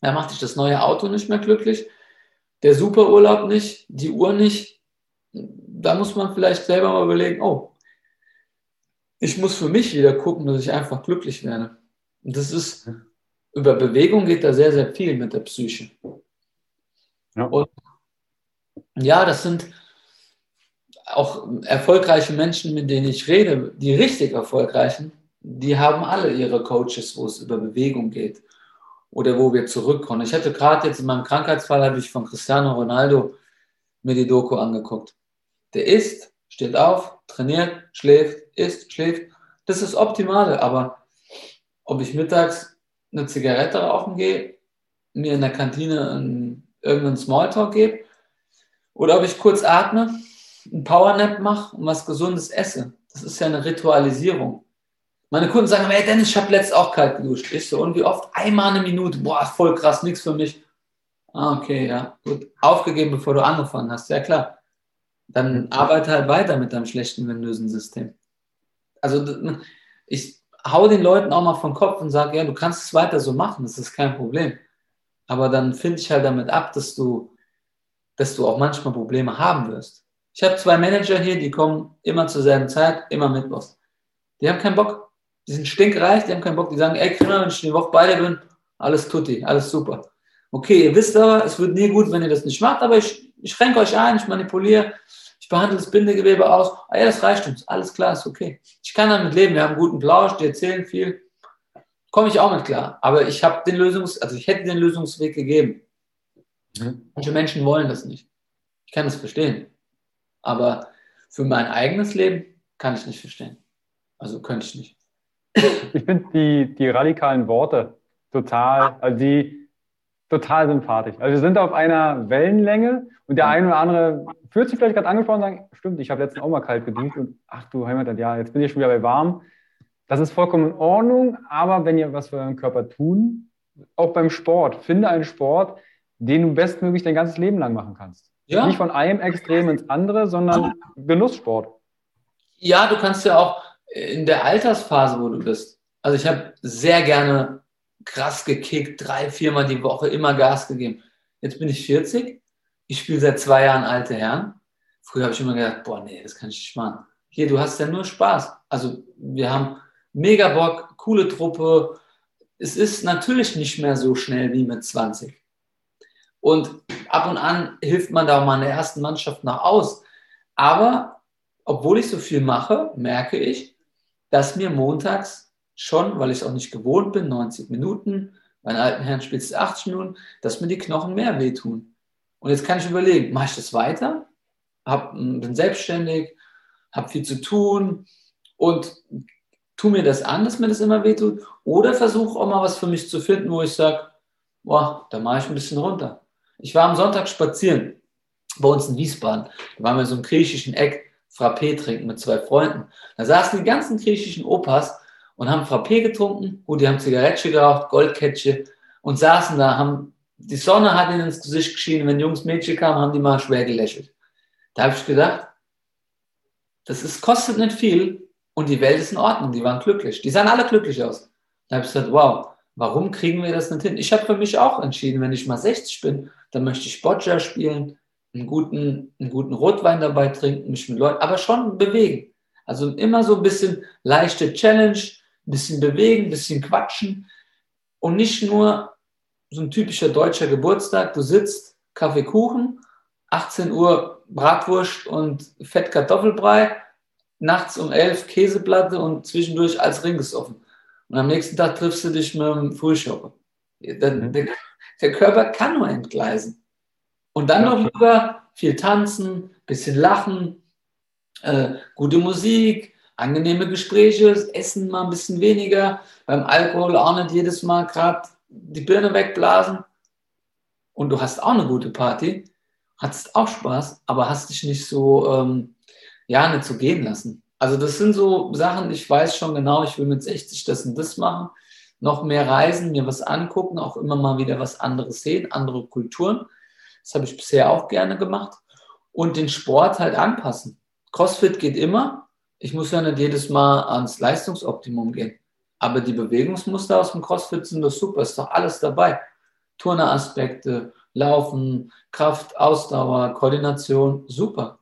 Da macht dich das neue Auto nicht mehr glücklich, der Superurlaub nicht, die Uhr nicht. Da muss man vielleicht selber mal überlegen, oh, ich muss für mich wieder gucken, dass ich einfach glücklich werde. Und das ist, über Bewegung geht da sehr, sehr viel mit der Psyche. Ja. Und ja, das sind auch erfolgreiche Menschen, mit denen ich rede, die richtig erfolgreichen, die haben alle ihre Coaches, wo es über Bewegung geht oder wo wir zurückkommen. Ich hatte gerade jetzt in meinem Krankheitsfall, habe ich von Cristiano Ronaldo mir die Doku angeguckt. Der isst, steht auf, trainiert, schläft, isst, schläft. Das ist das Optimale, aber ob ich mittags eine Zigarette rauchen gehe, mir in der Kantine einen, irgendeinen Smalltalk gebe oder ob ich kurz atme, einen Powernap mache und was Gesundes esse. Das ist ja eine Ritualisierung. Meine Kunden sagen, hey Dennis, ich habe letztens auch kalt geduscht. Ich so, und wie oft? Einmal eine Minute. Boah, voll krass, nichts für mich. Ah, okay, ja, gut. Aufgegeben, bevor du angefangen hast. Ja, klar. Dann arbeite halt weiter mit deinem schlechten venösen System. Also, ich hau den Leuten auch mal vom Kopf und sage, ja, du kannst es weiter so machen, das ist kein Problem. Aber dann finde ich halt damit ab, dass du, dass du auch manchmal Probleme haben wirst. Ich habe zwei Manager hier, die kommen immer zur selben Zeit, immer mittwochs. Die haben keinen Bock. Die sind stinkreich, die haben keinen Bock. Die sagen, ey, Kinder, wenn ich die Woche bei dir bin, alles tutti, alles super. Okay, ihr wisst aber, es wird nie gut, wenn ihr das nicht macht, aber ich, ich schränke euch ein, ich manipuliere, ich behandle das Bindegewebe aus. Ah ja, das reicht uns. Alles klar, ist okay. Ich kann damit leben. Wir haben einen guten Plausch, die erzählen viel. Komme ich auch mit klar. Aber ich habe den Lösungs, also ich hätte den Lösungsweg gegeben. Mhm. Manche Menschen wollen das nicht. Ich kann das verstehen. Aber für mein eigenes Leben kann ich nicht verstehen. Also könnte ich nicht. Ich finde die, die radikalen Worte total, also die total sympathisch. Also wir sind auf einer Wellenlänge und der eine oder andere fühlt sich vielleicht gerade angesprochen und sagt, stimmt, ich habe letztens auch mal kalt geduscht und ach du Heimat, ja, jetzt bin ich schon wieder bei warm. Das ist vollkommen in Ordnung, aber wenn ihr was für euren Körper tun, auch beim Sport, finde einen Sport, den du bestmöglich dein ganzes Leben lang machen kannst. Ja. Nicht von einem Extrem ins andere, sondern Genusssport. Ja, du kannst ja auch in der Altersphase, wo du bist. Also ich habe sehr gerne krass gekickt, drei, viermal die Woche, immer Gas gegeben. Jetzt bin ich 40, ich spiele seit zwei Jahren alte Herren. Früher habe ich immer gedacht, boah, nee, das kann ich nicht machen. Hier, du hast ja nur Spaß. Also wir haben mega Bock, coole Truppe. Es ist natürlich nicht mehr so schnell wie mit 20. Und ab und an hilft man da auch mal in der ersten Mannschaft nach aus. Aber obwohl ich so viel mache, merke ich, dass mir montags schon, weil ich es auch nicht gewohnt bin, 90 Minuten, meinen alten Herren spielt es 80 Minuten, dass mir die Knochen mehr wehtun. Und jetzt kann ich überlegen, mache ich das weiter? Hab, bin selbstständig, habe viel zu tun und tu mir das an, dass mir das immer wehtut? Oder versuche auch mal was für mich zu finden, wo ich sage, boah, da mache ich ein bisschen runter. Ich war am Sonntag spazieren bei uns in Wiesbaden. Da waren wir so im griechischen Eck Frappé trinken mit zwei Freunden. Da saßen die ganzen griechischen Opas und haben Frappé getrunken. Gut, die haben Zigarette geraucht, Goldketsche und saßen da, haben, die Sonne hat ihnen ins Gesicht geschienen. Wenn Jungs, Mädchen kamen, haben die mal schwer gelächelt. Da habe ich gedacht, das ist, kostet nicht viel und die Welt ist in Ordnung. Die waren glücklich. Die sahen alle glücklich aus. Da habe ich gesagt, wow, warum kriegen wir das nicht hin? Ich habe für mich auch entschieden, wenn ich mal 60 bin, dann möchte ich Boccia spielen, einen guten, einen guten Rotwein dabei trinken, mich mit Leuten, aber schon bewegen. Also immer so ein bisschen leichte Challenge, ein bisschen bewegen, ein bisschen quatschen und nicht nur so ein typischer deutscher Geburtstag. Du sitzt, Kaffee, Kuchen, 18 Uhr Bratwurst und Fettkartoffelbrei, nachts um 11 Käseplatte und zwischendurch als Ring gesoffen. Und am nächsten Tag triffst du dich mit dem Frühshopper. Der, mhm. der, der, Körper kann nur entgleisen. Und dann noch lieber viel tanzen, bisschen lachen, äh, gute Musik, angenehme Gespräche, Essen mal ein bisschen weniger, beim Alkohol auch nicht jedes Mal gerade die Birne wegblasen. Und du hast auch eine gute Party, hattest auch Spaß, aber hast dich nicht so, ähm, ja, nicht so gehen lassen. Also das sind so Sachen, ich weiß schon genau, ich will mit 60 das und das machen, noch mehr reisen, mir was angucken, auch immer mal wieder was anderes sehen, andere Kulturen. Das habe ich bisher auch gerne gemacht. Und den Sport halt anpassen. CrossFit geht immer. Ich muss ja nicht jedes Mal ans Leistungsoptimum gehen. Aber die Bewegungsmuster aus dem CrossFit sind doch super, ist doch alles dabei. Turneraspekte, Laufen, Kraft, Ausdauer, Koordination, super.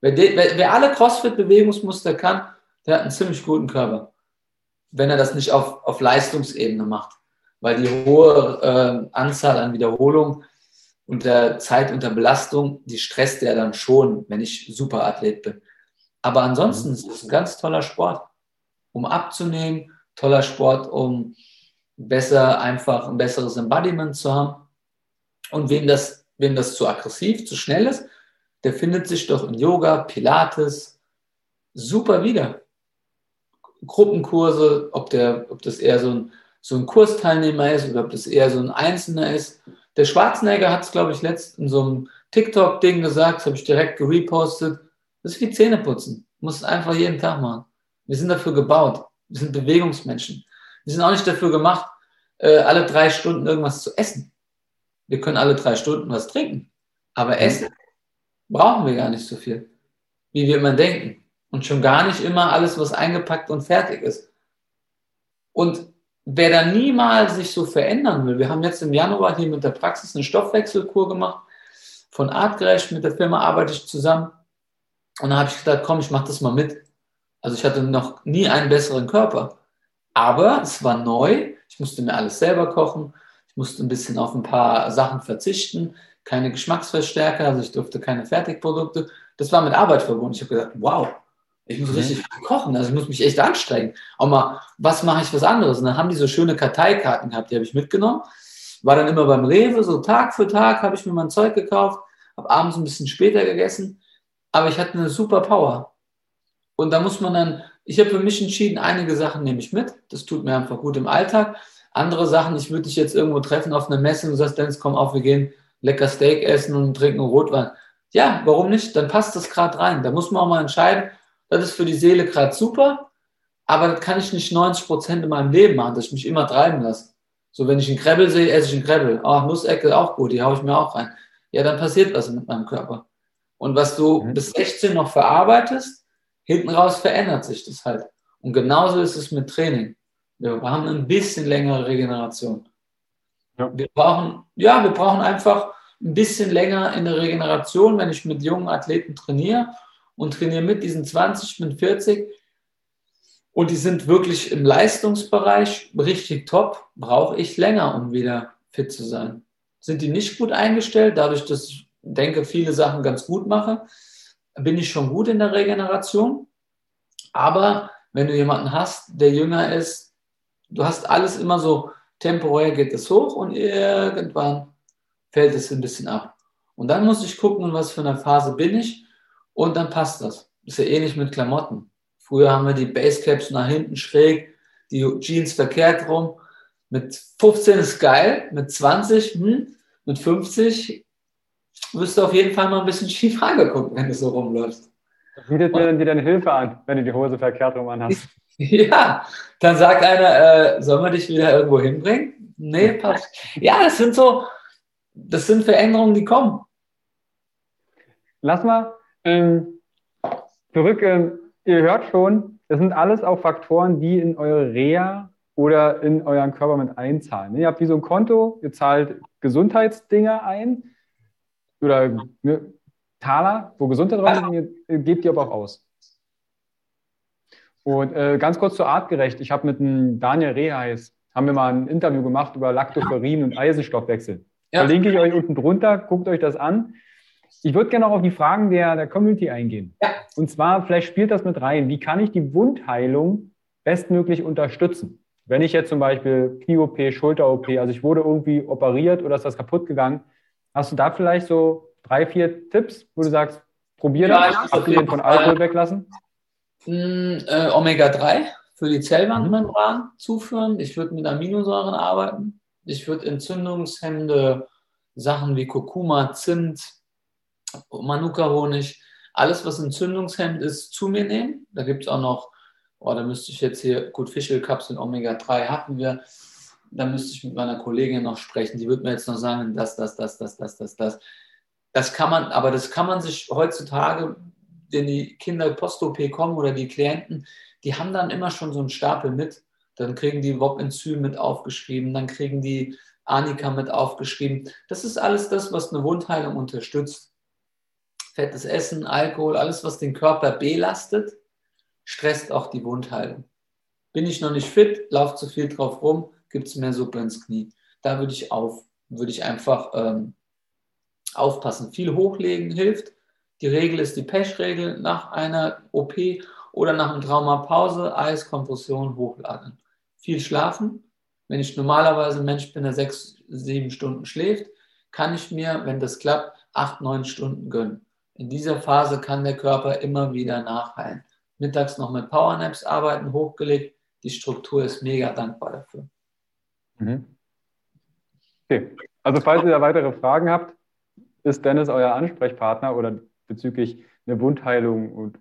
Wer, de, wer, wer alle CrossFit-Bewegungsmuster kann, der hat einen ziemlich guten Körper. Wenn er das nicht auf, auf Leistungsebene macht. Weil die hohe äh, Anzahl an Wiederholungen und der Zeit unter Belastung, die stresst ja dann schon, wenn ich Superathlet bin. Aber ansonsten ist es ein ganz toller Sport, um abzunehmen, toller Sport, um besser einfach ein besseres Embodiment zu haben. Und wem das, wem das zu aggressiv, zu schnell ist, der findet sich doch in Yoga, Pilates super wieder. Gruppenkurse, ob, der, ob das eher so ein, so ein Kursteilnehmer ist oder ob das eher so ein Einzelner ist. Der Schwarzenegger hat es, glaube ich, letzt in so einem TikTok-Ding gesagt, das habe ich direkt gerepostet. Das ist wie Zähneputzen. Du musst es einfach jeden Tag machen. Wir sind dafür gebaut. Wir sind Bewegungsmenschen. Wir sind auch nicht dafür gemacht, äh, alle drei Stunden irgendwas zu essen. Wir können alle drei Stunden was trinken. Aber mhm. essen brauchen wir gar nicht so viel, wie wir immer denken. Und schon gar nicht immer alles, was eingepackt und fertig ist. Und wer da niemals sich so verändern will, wir haben jetzt im Januar hier mit der Praxis eine Stoffwechselkur gemacht. Von Artgerecht mit der Firma arbeite ich zusammen. Und dann habe ich gedacht, komm, ich mache das mal mit. Also ich hatte noch nie einen besseren Körper. Aber es war neu. Ich musste mir alles selber kochen. Ich musste ein bisschen auf ein paar Sachen verzichten. Keine Geschmacksverstärker, also ich durfte keine Fertigprodukte. Das war mit Arbeit verbunden. Ich habe gedacht, wow, ich muss mhm. richtig kochen, also ich muss mich echt anstrengen. Auch mal, was mache ich was anderes? Und dann haben die so schöne Karteikarten gehabt, die habe ich mitgenommen. War dann immer beim Rewe, so Tag für Tag habe ich mir mein Zeug gekauft, habe abends ein bisschen später gegessen, aber ich hatte eine super Power. Und da muss man dann, ich habe für mich entschieden, einige Sachen nehme ich mit, das tut mir einfach gut im Alltag. Andere Sachen, ich würde dich jetzt irgendwo treffen auf einer Messe und du sagst, Dennis, komm auf, wir gehen lecker Steak essen und trinken Rotwein. Ja, warum nicht? Dann passt das gerade rein. Da muss man auch mal entscheiden, das ist für die Seele gerade super, aber das kann ich nicht 90 Prozent in meinem Leben machen, dass ich mich immer treiben lasse. So, wenn ich einen Krebbel sehe, esse ich einen Krebbel. Oh, Nussecke auch gut, die haue ich mir auch rein. Ja, dann passiert was mit meinem Körper. Und was du mhm. bis 16 noch verarbeitest, hinten raus verändert sich das halt. Und genauso ist es mit Training. Wir haben ein bisschen längere Regeneration. Ja. Wir brauchen, ja, wir brauchen einfach ein bisschen länger in der Regeneration, wenn ich mit jungen Athleten trainiere und trainiere mit diesen 20, ich bin 40 und die sind wirklich im Leistungsbereich richtig top, brauche ich länger, um wieder fit zu sein. Sind die nicht gut eingestellt, dadurch, dass ich denke, viele Sachen ganz gut mache, bin ich schon gut in der Regeneration. Aber wenn du jemanden hast, der jünger ist, du hast alles immer so temporär geht es hoch und irgendwann fällt es ein bisschen ab. Und dann muss ich gucken, was für einer Phase bin ich und dann passt das. Ist ja ähnlich mit Klamotten. Früher haben wir die Basecaps nach hinten schräg, die Jeans verkehrt rum. Mit 15 ist geil, mit 20, hm, mit 50 wirst du auf jeden Fall mal ein bisschen schief angeguckt, wenn du so rumläufst. Bietet mir dann dir deine Hilfe an, wenn du die Hose verkehrt rum anhast? Ja, dann sagt einer, äh, sollen wir dich wieder irgendwo hinbringen? Nee, passt. Ja, das sind so, das sind Veränderungen, die kommen. Lass mal ähm, zurück, ähm, ihr hört schon, das sind alles auch Faktoren, die in eure Reha oder in euren Körper mit einzahlen. Ihr habt wie so ein Konto, ihr zahlt Gesundheitsdinger ein oder ne, Taler, wo Gesundheit drauf ist, ihr gebt die aber auch aus. Und äh, ganz kurz zur artgerecht. Ich habe mit dem Daniel Reheis, haben wir mal ein Interview gemacht über Lactoferrin und Eisenstoffwechsel. Ja. Verlinke ich euch unten drunter, guckt euch das an. Ich würde gerne noch auf die Fragen der, der Community eingehen. Ja. Und zwar, vielleicht spielt das mit rein. Wie kann ich die Wundheilung bestmöglich unterstützen? Wenn ich jetzt zum Beispiel Knie-OP, Schulter-OP, also ich wurde irgendwie operiert oder ist das kaputt gegangen, hast du da vielleicht so drei, vier Tipps, wo du sagst, probier ja, das, abgesehen von Alkohol weglassen? Mm, äh, Omega-3 für die Zellwandmembran mhm. zuführen. Ich würde mit Aminosäuren arbeiten. Ich würde entzündungshemmende Sachen wie Kurkuma, Zimt, Manuka-Honig, alles, was entzündungshemmend ist, zu mir nehmen. Da gibt es auch noch, oh, da müsste ich jetzt hier, gut, Fischölkapseln Omega-3 hatten wir. Da müsste ich mit meiner Kollegin noch sprechen. Die wird mir jetzt noch sagen, das, das, das, das, das, das, das. Das kann man, aber das kann man sich heutzutage, wenn die Kinder Post-OP kommen oder die Klienten, die haben dann immer schon so einen Stapel mit. Dann kriegen die WOP-Enzym mit aufgeschrieben, dann kriegen die Anika mit aufgeschrieben. Das ist alles das, was eine Wundheilung unterstützt fettes Essen, Alkohol, alles, was den Körper belastet, stresst auch die Wundheilung. Bin ich noch nicht fit, laufe zu viel drauf rum, gibt es mehr Suppe ins Knie. Da würde ich auf, würde ich einfach ähm, aufpassen. Viel hochlegen hilft. Die Regel ist die Pech-Regel nach einer OP oder nach einem Traumapause, Eis, Kompression, hochladen. Viel schlafen. Wenn ich normalerweise ein Mensch bin, der sechs, sieben Stunden schläft, kann ich mir, wenn das klappt, acht, neun Stunden gönnen. In dieser Phase kann der Körper immer wieder nachheilen. Mittags noch mit Powernaps arbeiten, hochgelegt. Die Struktur ist mega dankbar dafür. Mhm. Okay, also falls ihr da weitere Fragen habt, ist Dennis euer Ansprechpartner oder bezüglich einer Wundheilung. Und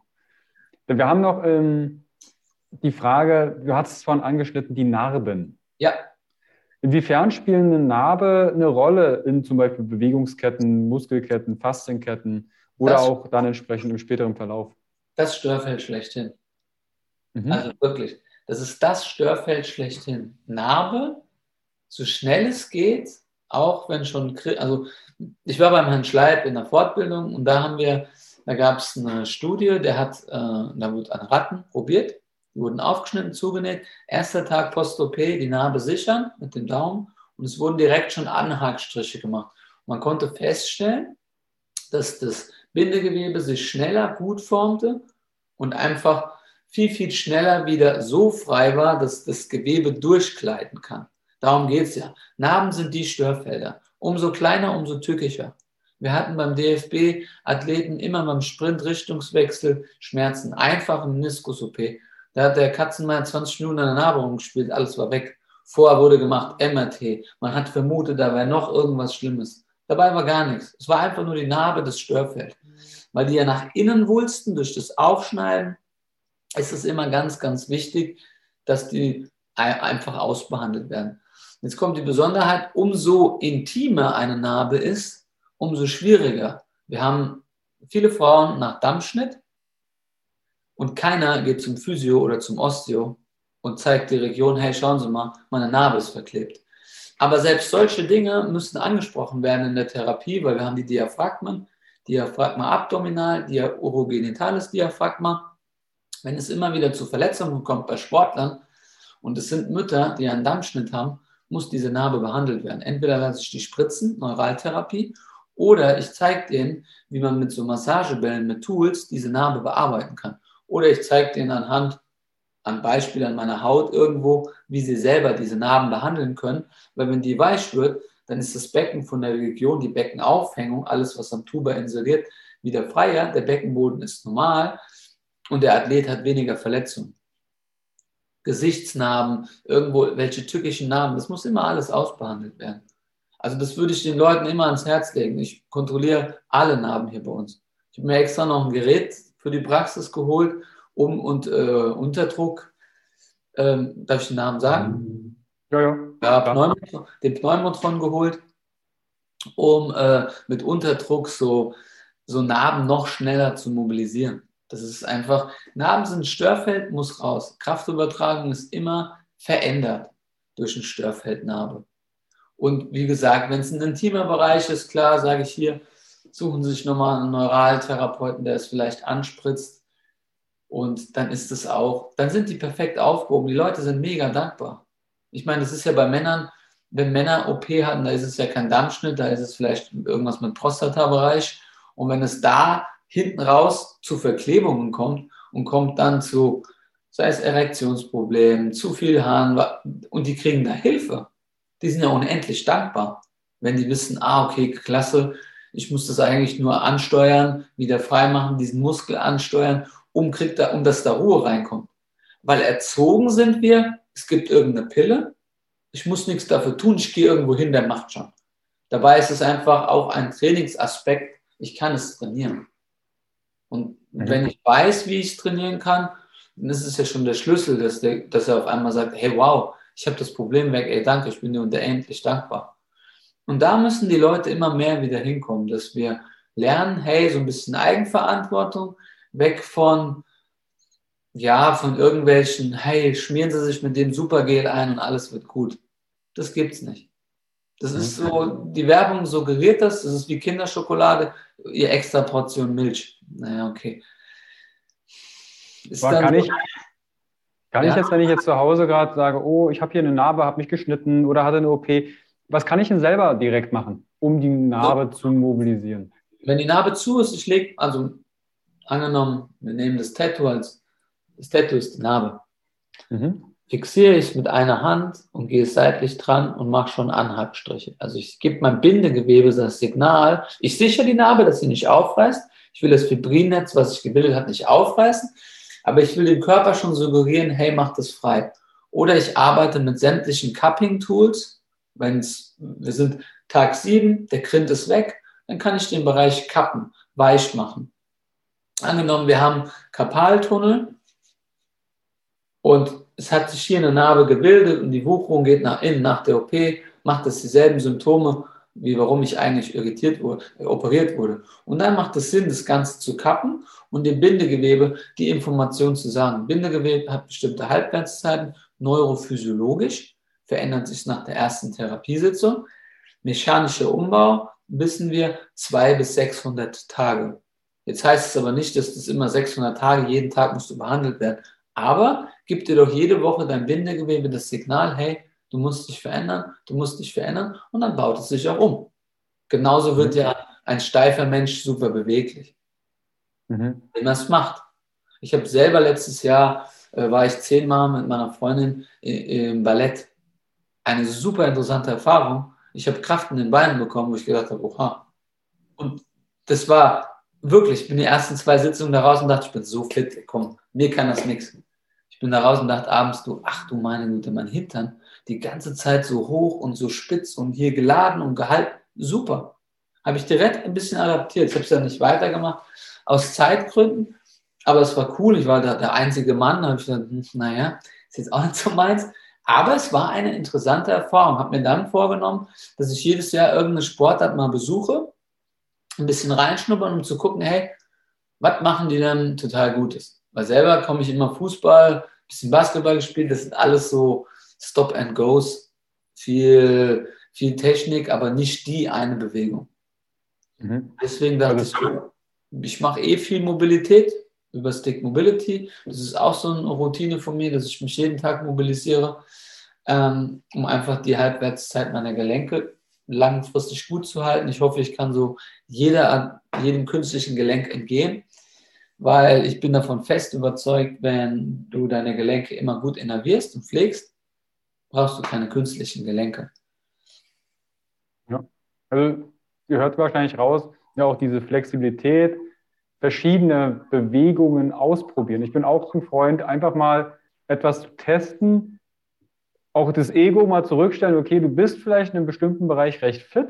wir haben noch ähm, die Frage, du hast es vorhin angeschnitten, die Narben. Ja. Inwiefern spielen eine Narbe eine Rolle in zum Beispiel Bewegungsketten, Muskelketten, Faszienketten? Oder das, auch dann entsprechend im späteren Verlauf. Das Störfeld schlechthin. Mhm. Also wirklich, das ist das Störfeld schlechthin. Narbe, so schnell es geht, auch wenn schon, also ich war beim Herrn Schleib in der Fortbildung und da haben wir, da gab es eine Studie, der hat, äh, da wurde an Ratten probiert, die wurden aufgeschnitten, zugenäht, erster Tag Post-OP, die Narbe sichern mit dem Daumen und es wurden direkt schon Anhakstriche gemacht. man konnte feststellen, dass das Bindegewebe sich schneller gut formte und einfach viel, viel schneller wieder so frei war, dass das Gewebe durchgleiten kann. Darum geht es ja. Narben sind die Störfelder. Umso kleiner, umso tückischer. Wir hatten beim DFB Athleten immer beim Sprint-Richtungswechsel Schmerzen. Einfach im Meniskus-OP. Da hat der Katzenmeier 20 Minuten an der Nahrung gespielt, alles war weg. Vorher wurde gemacht MRT. Man hat vermutet, da wäre noch irgendwas Schlimmes. Dabei war gar nichts. Es war einfach nur die Narbe des Störfeld. Weil die ja nach innen wulsten durch das Aufschneiden, ist es immer ganz, ganz wichtig, dass die einfach ausbehandelt werden. Jetzt kommt die Besonderheit, umso intimer eine Narbe ist, umso schwieriger. Wir haben viele Frauen nach Dammschnitt und keiner geht zum Physio oder zum Osteo und zeigt die Region, hey, schauen Sie mal, meine Narbe ist verklebt. Aber selbst solche Dinge müssen angesprochen werden in der Therapie, weil wir haben die Diaphragmen, Diaphragma abdominal, urogenitales Diaphragma. Wenn es immer wieder zu Verletzungen kommt bei Sportlern und es sind Mütter, die einen Dammschnitt haben, muss diese Narbe behandelt werden. Entweder lasse ich die spritzen, Neuraltherapie, oder ich zeige denen, wie man mit so Massagebällen, mit Tools diese Narbe bearbeiten kann. Oder ich zeige denen anhand an Beispiel an meiner Haut irgendwo, wie sie selber diese Narben behandeln können. Weil wenn die weich wird, dann ist das Becken von der Region, die Beckenaufhängung, alles, was am Tuba inseriert, wieder freier. Der Beckenboden ist normal und der Athlet hat weniger Verletzungen. Gesichtsnarben, irgendwo welche tückischen Narben, das muss immer alles ausbehandelt werden. Also das würde ich den Leuten immer ans Herz legen. Ich kontrolliere alle Narben hier bei uns. Ich habe mir extra noch ein Gerät für die Praxis geholt, um und äh, Unterdruck, ähm, darf ich den Namen sagen? Ja, ja. ja Pneumotron, den Pneumotron geholt, um äh, mit Unterdruck so, so Narben noch schneller zu mobilisieren. Das ist einfach, Narben sind ein Störfeld, muss raus. Kraftübertragung ist immer verändert durch ein Störfeldnarbe. Und wie gesagt, wenn es ein intimer Bereich ist, klar, sage ich hier, suchen Sie sich nochmal einen Neuraltherapeuten, der es vielleicht anspritzt Und dann ist es auch, dann sind die perfekt aufgehoben. Die Leute sind mega dankbar. Ich meine, das ist ja bei Männern, wenn Männer OP hatten, da ist es ja kein Dammschnitt, da ist es vielleicht irgendwas mit Prostata-Bereich. Und wenn es da hinten raus zu Verklebungen kommt und kommt dann zu, sei es Erektionsproblemen, zu viel Haaren, und die kriegen da Hilfe, die sind ja unendlich dankbar, wenn die wissen, ah, okay, klasse, ich muss das eigentlich nur ansteuern, wieder freimachen, diesen Muskel ansteuern, um, kriegt da, um dass da Ruhe reinkommt. Weil erzogen sind wir, es gibt irgendeine Pille, ich muss nichts dafür tun, ich gehe irgendwo hin, der macht schon. Dabei ist es einfach auch ein Trainingsaspekt, ich kann es trainieren. Und mhm. wenn ich weiß, wie ich es trainieren kann, dann ist es ja schon der Schlüssel, dass, der, dass er auf einmal sagt, hey, wow, ich habe das Problem weg, ey, danke, ich bin dir unendlich dankbar. Und da müssen die Leute immer mehr wieder hinkommen, dass wir lernen, hey, so ein bisschen Eigenverantwortung, weg von, ja, von irgendwelchen, hey, schmieren Sie sich mit dem Supergel ein und alles wird gut. Das gibt's nicht. Das ist mhm. so, die Werbung suggeriert das, das ist wie Kinderschokolade, ihr extra Portion Milch. Naja, okay. Ist kann ich, kann ja. ich jetzt, wenn ich jetzt zu Hause gerade sage, oh, ich habe hier eine Narbe, habe mich geschnitten oder hatte eine OP, was kann ich denn selber direkt machen, um die Narbe so. zu mobilisieren? Wenn die Narbe zu ist, ich lege, also angenommen, wir nehmen das Tattoo als, das Tattoo ist die Narbe. Mhm. Fixiere ich mit einer Hand und gehe seitlich dran und mache schon Anhackstriche. Also ich gebe mein Bindegewebe das Signal. Ich sichere die Narbe, dass sie nicht aufreißt. Ich will das Fibrinnetz, was sich gebildet hat, nicht aufreißen. Aber ich will dem Körper schon suggerieren, hey, mach das frei. Oder ich arbeite mit sämtlichen Cupping-Tools. Wenn wir sind Tag 7, der Grind ist weg, dann kann ich den Bereich kappen, weich machen. Angenommen, wir haben Kapaltunnel und es hat sich hier eine Narbe gebildet und die Wucherung geht nach innen nach der OP, macht es dieselben Symptome, wie warum ich eigentlich irritiert wurde, äh, operiert wurde. Und dann macht es Sinn, das Ganze zu kappen und dem Bindegewebe die Information zu sagen. Bindegewebe hat bestimmte Halbwertszeiten, neurophysiologisch verändert sich nach der ersten Therapiesitzung. Mechanischer Umbau wissen wir zwei bis 600 Tage. Jetzt heißt es aber nicht, dass das immer 600 Tage, jeden Tag musst du behandelt werden. Aber gib dir doch jede Woche dein Bindegewebe das Signal, hey, du musst dich verändern, du musst dich verändern und dann baut es sich auch um. Genauso wird mhm. ja ein steifer Mensch super beweglich mhm. wenn man es macht. Ich habe selber letztes Jahr, äh, war ich zehnmal mit meiner Freundin im Ballett. Eine super interessante Erfahrung. Ich habe Kraft in den Beinen bekommen, wo ich gedacht habe, oha. Und das war wirklich, ich bin die ersten zwei Sitzungen da raus und dachte, ich bin so fit, komm, mir kann das nichts. Bin da raus und dachte abends, du, ach du meine Güte, mein Hintern, die ganze Zeit so hoch und so spitz und hier geladen und gehalten, super. Habe ich direkt ein bisschen adaptiert. Ich habe es ja nicht weitergemacht, aus Zeitgründen. Aber es war cool. Ich war da der einzige Mann. Da habe ich gedacht, hm, naja, ist jetzt auch nicht so meins. Aber es war eine interessante Erfahrung. Habe mir dann vorgenommen, dass ich jedes Jahr irgendeine Sportart mal besuche, ein bisschen reinschnuppern, um zu gucken, hey, was machen die denn total Gutes? Weil selber komme ich immer Fußball, bisschen Basketball gespielt. Das sind alles so Stop and Goes, viel, viel Technik, aber nicht die eine Bewegung. Mhm. Deswegen dachte ich, ich mache eh viel Mobilität über Stick Mobility. Das ist auch so eine Routine von mir, dass ich mich jeden Tag mobilisiere, ähm, um einfach die Halbwertszeit meiner Gelenke langfristig gut zu halten. Ich hoffe, ich kann so jeder, jedem künstlichen Gelenk entgehen, weil ich bin davon fest überzeugt, wenn du deine Gelenke immer gut innervierst und pflegst, brauchst du keine künstlichen Gelenke. Ja, also ihr hört wahrscheinlich raus, ja auch diese Flexibilität, verschiedene Bewegungen ausprobieren. Ich bin auch ein Freund, einfach mal etwas zu testen, auch das Ego mal zurückstellen, okay, du bist vielleicht in einem bestimmten Bereich recht fit.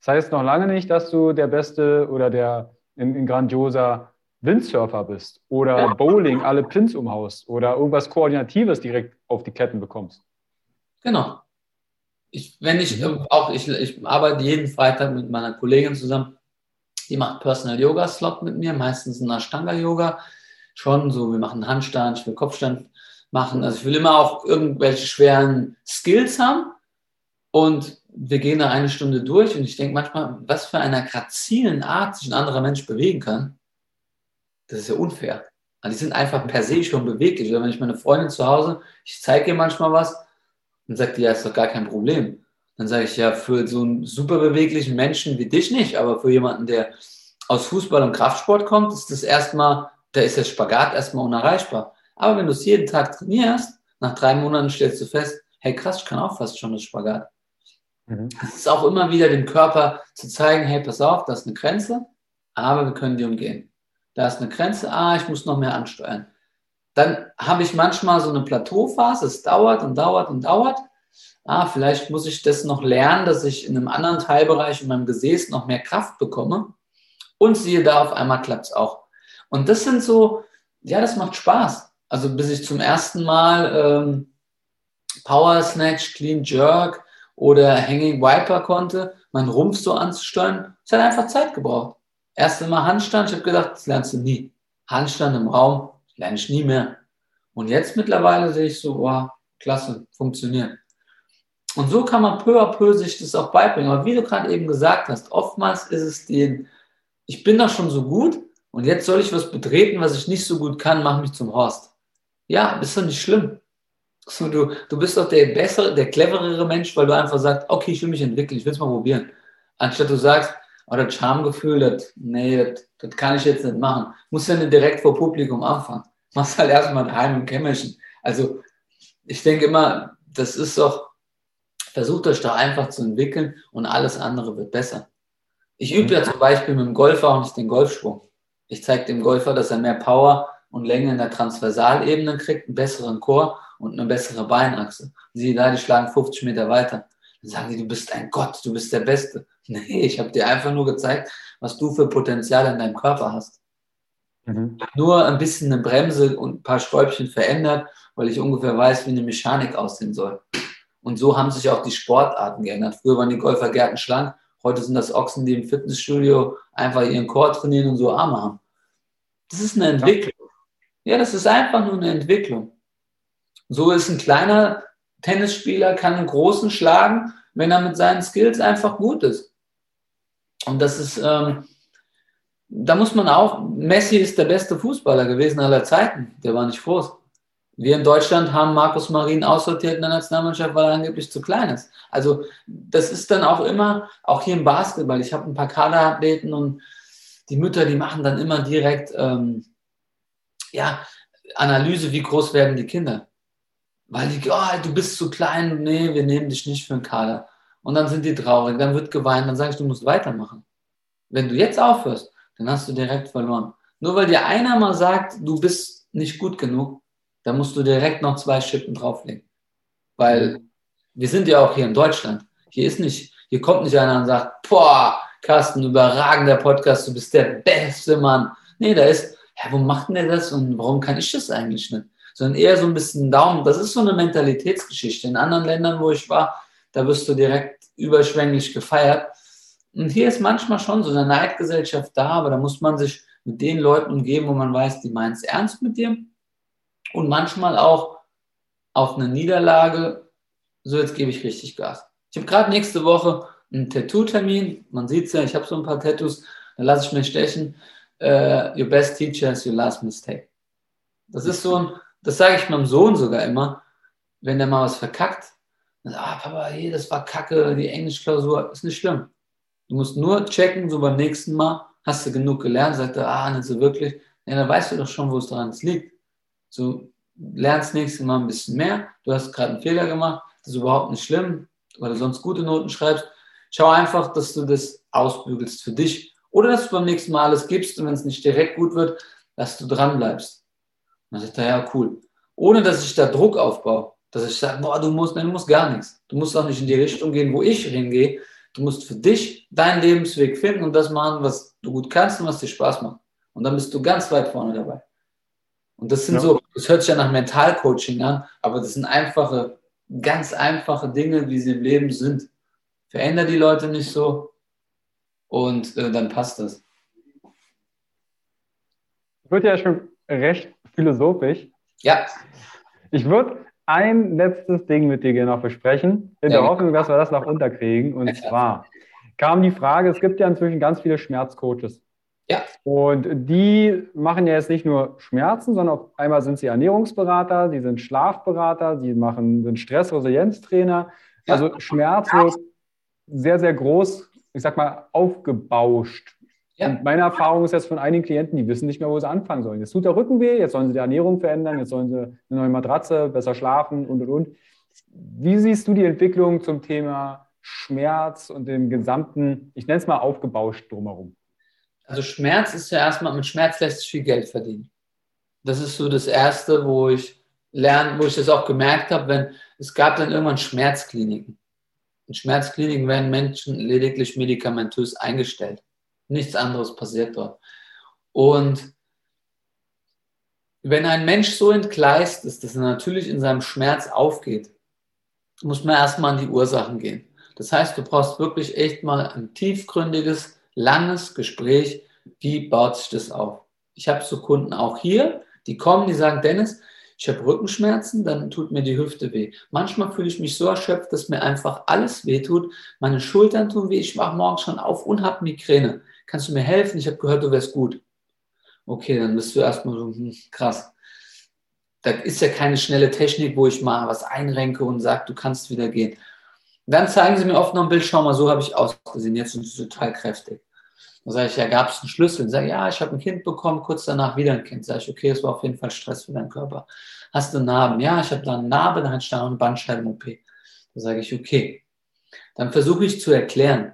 Das heißt noch lange nicht, dass du der beste oder der in, in grandioser Windsurfer bist oder ja. Bowling alle Pins umhaust oder irgendwas Koordinatives direkt auf die Ketten bekommst. Genau. Ich, wenn ich mhm. auch, ich, ich arbeite jeden Freitag mit meiner Kollegin zusammen die macht Personal Yoga Slot mit mir, meistens ein Ashtanga Yoga. Schon so, wir machen Handstand, ich will Kopfstand machen. Also ich will immer auch irgendwelche schweren Skills haben. Und wir gehen da eine Stunde durch und ich denke manchmal, was für einer grazilen Art sich ein anderer Mensch bewegen kann, das ist ja unfair. die sind einfach per se schon beweglich. Oder wenn ich meine Freundin zu Hause, ich zeige ihr manchmal was, dann sagt die, ja, ist doch gar kein Problem. Dann sage ich, ja, für so einen super beweglichen Menschen wie dich nicht, aber für jemanden, der aus Fußball und Kraftsport kommt, ist das erstmal, da ist der Spagat erstmal unerreichbar. Aber wenn du es jeden Tag trainierst, nach drei Monaten stellst du fest, hey krass, ich kann auch fast schon das Spagat. Mhm. Es ist auch immer wieder dem Körper zu zeigen, hey, pass auf, das ist eine Grenze, aber wir können die umgehen. Da ist eine Grenze, ah, ich muss noch mehr ansteuern. Dann habe ich manchmal so eine Plateauphase, es dauert und dauert und dauert. Ah, vielleicht muss ich das noch lernen, dass ich in einem anderen Teilbereich in meinem Gesäß noch mehr Kraft bekomme. Und siehe da, auf einmal klappt es auch. Und das sind so, ja, das macht Spaß. Also bis ich zum ersten Mal ähm, Power Snatch, Clean Jerk oder Hanging Wiper konnte, meinen Rumpf so anzusteuern, es hat einfach Zeit gebraucht. Erste Mal Handstand, ich habe gedacht, das lernst du nie. Handstand im Raum, lerne ich nie mehr. Und jetzt mittlerweile sehe ich so, wow, klasse, funktioniert. Und so kann man peu à peu sich das auch beibringen. Aber wie du gerade eben gesagt hast, oftmals ist es den, ich bin doch schon so gut und jetzt soll ich was betreten, was ich nicht so gut kann, mach mich zum Horst. Ja, ist doch nicht schlimm. So, du, du bist doch der bessere, der cleverere Mensch, weil du einfach sagst, okay, ich will mich entwickeln, ich will es mal probieren. Anstatt du sagst, oh, das Schamgefühl, das, nee, das, das kann ich jetzt nicht machen. Muss ja nicht direkt vor Publikum anfangen. Machst halt erstmal daheim im Kämmerchen. Also, ich denke immer, das ist doch, versucht euch doch einfach zu entwickeln und alles andere wird besser. Ich übe ja mhm. zum Beispiel mit dem Golfer auch nicht den Golfschwung. Ich zeige dem Golfer, dass er mehr Power und Länge in der Transversalebene kriegt, einen besseren Chor und eine bessere Beinachse. Siehe da, die schlagen 50 Meter weiter. Dann sagen die, du bist ein Gott, du bist der Beste. Nee, ich habe dir einfach nur gezeigt, was du für Potenzial in deinem Körper hast. Mhm. Nur ein bisschen eine Bremse und ein paar Stäubchen verändert, weil ich ungefähr weiß, wie eine Mechanik aussehen soll. Und so haben sich auch die Sportarten geändert. Früher waren die Golfergärten schlank, heute sind das Ochsen, die im Fitnessstudio einfach ihren Chor trainieren und so Arme haben. Das ist eine Entwicklung. Ja, das ist einfach nur eine Entwicklung. So ist ein kleiner Tennisspieler, kann einen großen schlagen, wenn er mit seinen Skills einfach gut ist. Und das ist, ähm, da muss man auch, Messi ist der beste Fußballer gewesen aller Zeiten. Der war nicht groß. Wir in Deutschland haben Markus Marin aussortiert in der Nationalmannschaft, weil er angeblich zu klein ist. Also das ist dann auch immer, auch hier im Basketball, ich habe ein paar Kaderathleten und die Mütter, die machen dann immer direkt ähm, ja, Analyse, wie groß werden die Kinder. Weil die, oh, du bist zu klein, nee, wir nehmen dich nicht für einen Kader. Und dann sind die traurig, dann wird geweint, dann sage ich, du musst weitermachen. Wenn du jetzt aufhörst, dann hast du direkt verloren. Nur weil dir einer mal sagt, du bist nicht gut genug, dann musst du direkt noch zwei Schippen drauflegen. Weil wir sind ja auch hier in Deutschland. Hier ist nicht, hier kommt nicht einer und sagt, boah, Carsten, überragender Podcast, du bist der beste Mann. Nee, da ist, ja, wo macht denn der das und warum kann ich das eigentlich nicht? sondern eher so ein bisschen Daumen. Das ist so eine Mentalitätsgeschichte. In anderen Ländern, wo ich war, da wirst du direkt überschwänglich gefeiert. Und hier ist manchmal schon so eine Neidgesellschaft da, aber da muss man sich mit den Leuten umgeben, wo man weiß, die meinen es ernst mit dir. Und manchmal auch auf eine Niederlage, so jetzt gebe ich richtig Gas. Ich habe gerade nächste Woche einen Tattoo-Termin. Man sieht es ja, ich habe so ein paar Tattoos, da lasse ich mir stechen. Uh, your best teacher is your last mistake. Das ist so ein, das sage ich meinem Sohn sogar immer, wenn der mal was verkackt. Dann, ah, Papa, hey, das war kacke, die Englischklausur, ist nicht schlimm. Du musst nur checken, so beim nächsten Mal, hast du genug gelernt, sagt er, ah, nicht so wirklich. Ja, dann weißt du doch schon, wo es daran liegt. So, lernst nächstes Mal ein bisschen mehr. Du hast gerade einen Fehler gemacht, das ist überhaupt nicht schlimm, weil du sonst gute Noten schreibst. Schau einfach, dass du das ausbügelst für dich. Oder dass du beim nächsten Mal alles gibst und wenn es nicht direkt gut wird, dass du dran bleibst. dann sagt er, ja, cool. Ohne dass ich da Druck aufbaue. Dass ich sage, boah, du musst, nein, du musst gar nichts. Du musst auch nicht in die Richtung gehen, wo ich hingehe. Du musst für dich deinen Lebensweg finden und das machen, was du gut kannst und was dir Spaß macht. Und dann bist du ganz weit vorne dabei. Und das sind ja. so, das hört sich ja nach Mentalcoaching an, aber das sind einfache, ganz einfache Dinge, wie sie im Leben sind. Veränder die Leute nicht so und äh, dann passt das. Wird ja schon recht philosophisch. Ja. Ich würde ein letztes Ding mit dir noch besprechen, in ja, der Hoffnung, dass wir das noch unterkriegen. Und ja. zwar kam die Frage, es gibt ja inzwischen ganz viele Schmerzcoaches. Ja. Und die machen ja jetzt nicht nur Schmerzen, sondern auf einmal sind sie Ernährungsberater, sie sind Schlafberater, sie machen, sind Stressresilienztrainer. Ja. Also Schmerz wird sehr, sehr groß, ich sag mal, aufgebauscht. Ja. Und meine Erfahrung ist jetzt von einigen Klienten, die wissen nicht mehr, wo sie anfangen sollen. Jetzt tut der Rücken weh, jetzt sollen sie die Ernährung verändern, jetzt sollen sie eine neue Matratze, besser schlafen und und und. Wie siehst du die Entwicklung zum Thema Schmerz und dem gesamten, ich nenne es mal aufgebauscht drumherum? Also Schmerz ist ja erstmal, mit Schmerz lässt sich viel Geld verdienen. Das ist so das Erste, wo ich lerne, wo ich das auch gemerkt habe, wenn es gab dann irgendwann Schmerzkliniken. In Schmerzkliniken werden Menschen lediglich medikamentös eingestellt. Nichts anderes passiert dort. Und wenn ein Mensch so entgleist ist, dass er natürlich in seinem Schmerz aufgeht, muss man erstmal an die Ursachen gehen. Das heißt, du brauchst wirklich echt mal ein tiefgründiges langes Gespräch, wie baut sich das auf. Ich habe so Kunden auch hier, die kommen, die sagen, Dennis, ich habe Rückenschmerzen, dann tut mir die Hüfte weh. Manchmal fühle ich mich so erschöpft, dass mir einfach alles weh tut. Meine Schultern tun weh, ich mache morgens schon auf und habe Migräne. Kannst du mir helfen? Ich habe gehört, du wärst gut. Okay, dann bist du erstmal so, hm, krass. Das ist ja keine schnelle Technik, wo ich mal was einrenke und sage, du kannst wieder gehen. Dann zeigen sie mir oft noch ein Bild, schau mal, so habe ich ausgesehen, jetzt sind sie total kräftig. Dann sage ich, ja, gab es einen Schlüssel? Dann sage ich, ja, ich habe ein Kind bekommen, kurz danach wieder ein Kind. Sage ich, okay, es war auf jeden Fall Stress für deinen Körper. Hast du Narben? Ja, ich habe da eine Narbe, dann hatte da eine Bandscheiben-OP. Dann sage ich, okay. Dann versuche ich zu erklären.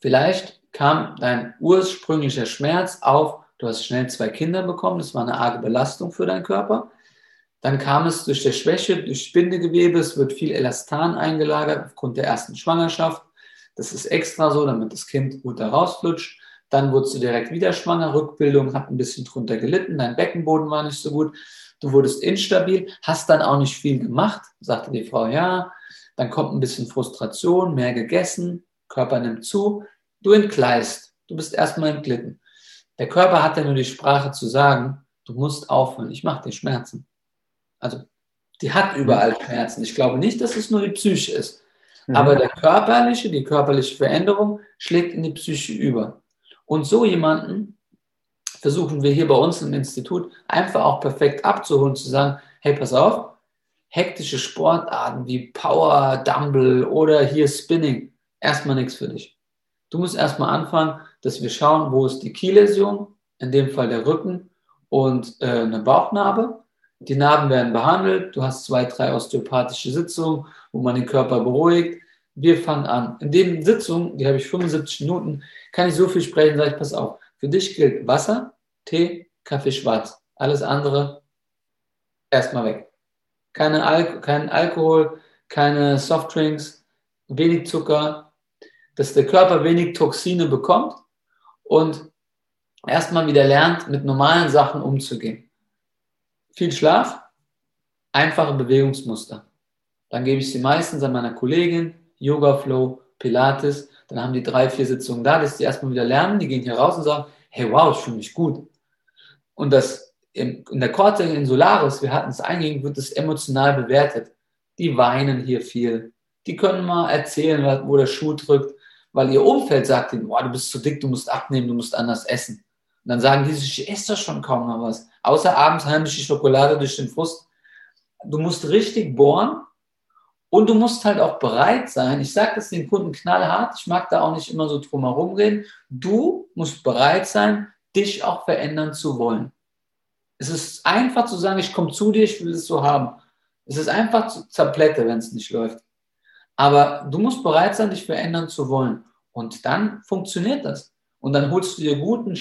Vielleicht kam dein ursprünglicher Schmerz auf, du hast schnell zwei Kinder bekommen, das war eine arge Belastung für deinen Körper. Dann kam es durch der Schwäche, durch Spindegewebe, es wird viel Elastan eingelagert aufgrund der ersten Schwangerschaft. Das ist extra so, damit das Kind gut da rausflutscht. Dann wurdest du direkt wieder schwanger, Rückbildung hat ein bisschen drunter gelitten, dein Beckenboden war nicht so gut, du wurdest instabil, hast dann auch nicht viel gemacht, sagte die Frau, ja. Dann kommt ein bisschen Frustration, mehr gegessen, Körper nimmt zu, du entgleist, du bist erstmal entglitten. Der Körper hat ja nur die Sprache zu sagen, du musst aufhören, ich mache dir Schmerzen. Also die hat überall Schmerzen. Ich glaube nicht, dass es nur die Psyche ist. Mhm. Aber der körperliche, die körperliche Veränderung schlägt in die Psyche über. Und so jemanden versuchen wir hier bei uns im Institut einfach auch perfekt abzuholen, zu sagen, hey, pass auf, hektische Sportarten wie Power, Dumble oder hier Spinning, erstmal nichts für dich. Du musst erstmal anfangen, dass wir schauen, wo ist die Kielläsion, in dem Fall der Rücken und äh, eine Bauchnarbe. Die Narben werden behandelt. Du hast zwei, drei osteopathische Sitzungen, wo man den Körper beruhigt. Wir fangen an. In den Sitzungen, die habe ich 75 Minuten, kann ich so viel sprechen, sage ich, pass auf. Für dich gilt Wasser, Tee, Kaffee schwarz. Alles andere erstmal weg. Keine Al kein Alkohol, keine Softdrinks, wenig Zucker, dass der Körper wenig Toxine bekommt und erstmal wieder lernt, mit normalen Sachen umzugehen viel Schlaf, einfache Bewegungsmuster. Dann gebe ich sie meistens an meiner Kollegin, Yoga Flow, Pilates. Dann haben die drei, vier Sitzungen da, dass die erstmal wieder lernen. Die gehen hier raus und sagen, hey, wow, ich fühle mich gut. Und das in der Korte in Solaris, wir hatten es eingehend, wird es emotional bewertet. Die weinen hier viel. Die können mal erzählen, wo der Schuh drückt, weil ihr Umfeld sagt ihnen, boah, du bist zu dick, du musst abnehmen, du musst anders essen. Und dann sagen die sich, ich esse doch schon kaum noch was. Außer abends heimlich die Schokolade durch den Frust. Du musst richtig bohren und du musst halt auch bereit sein. Ich sage das den Kunden knallhart. Ich mag da auch nicht immer so drum herum reden. Du musst bereit sein, dich auch verändern zu wollen. Es ist einfach zu sagen, ich komme zu dir, ich will es so haben. Es ist einfach zu zerplätte, wenn es nicht läuft. Aber du musst bereit sein, dich verändern zu wollen. Und dann funktioniert das. Und dann holst du dir guten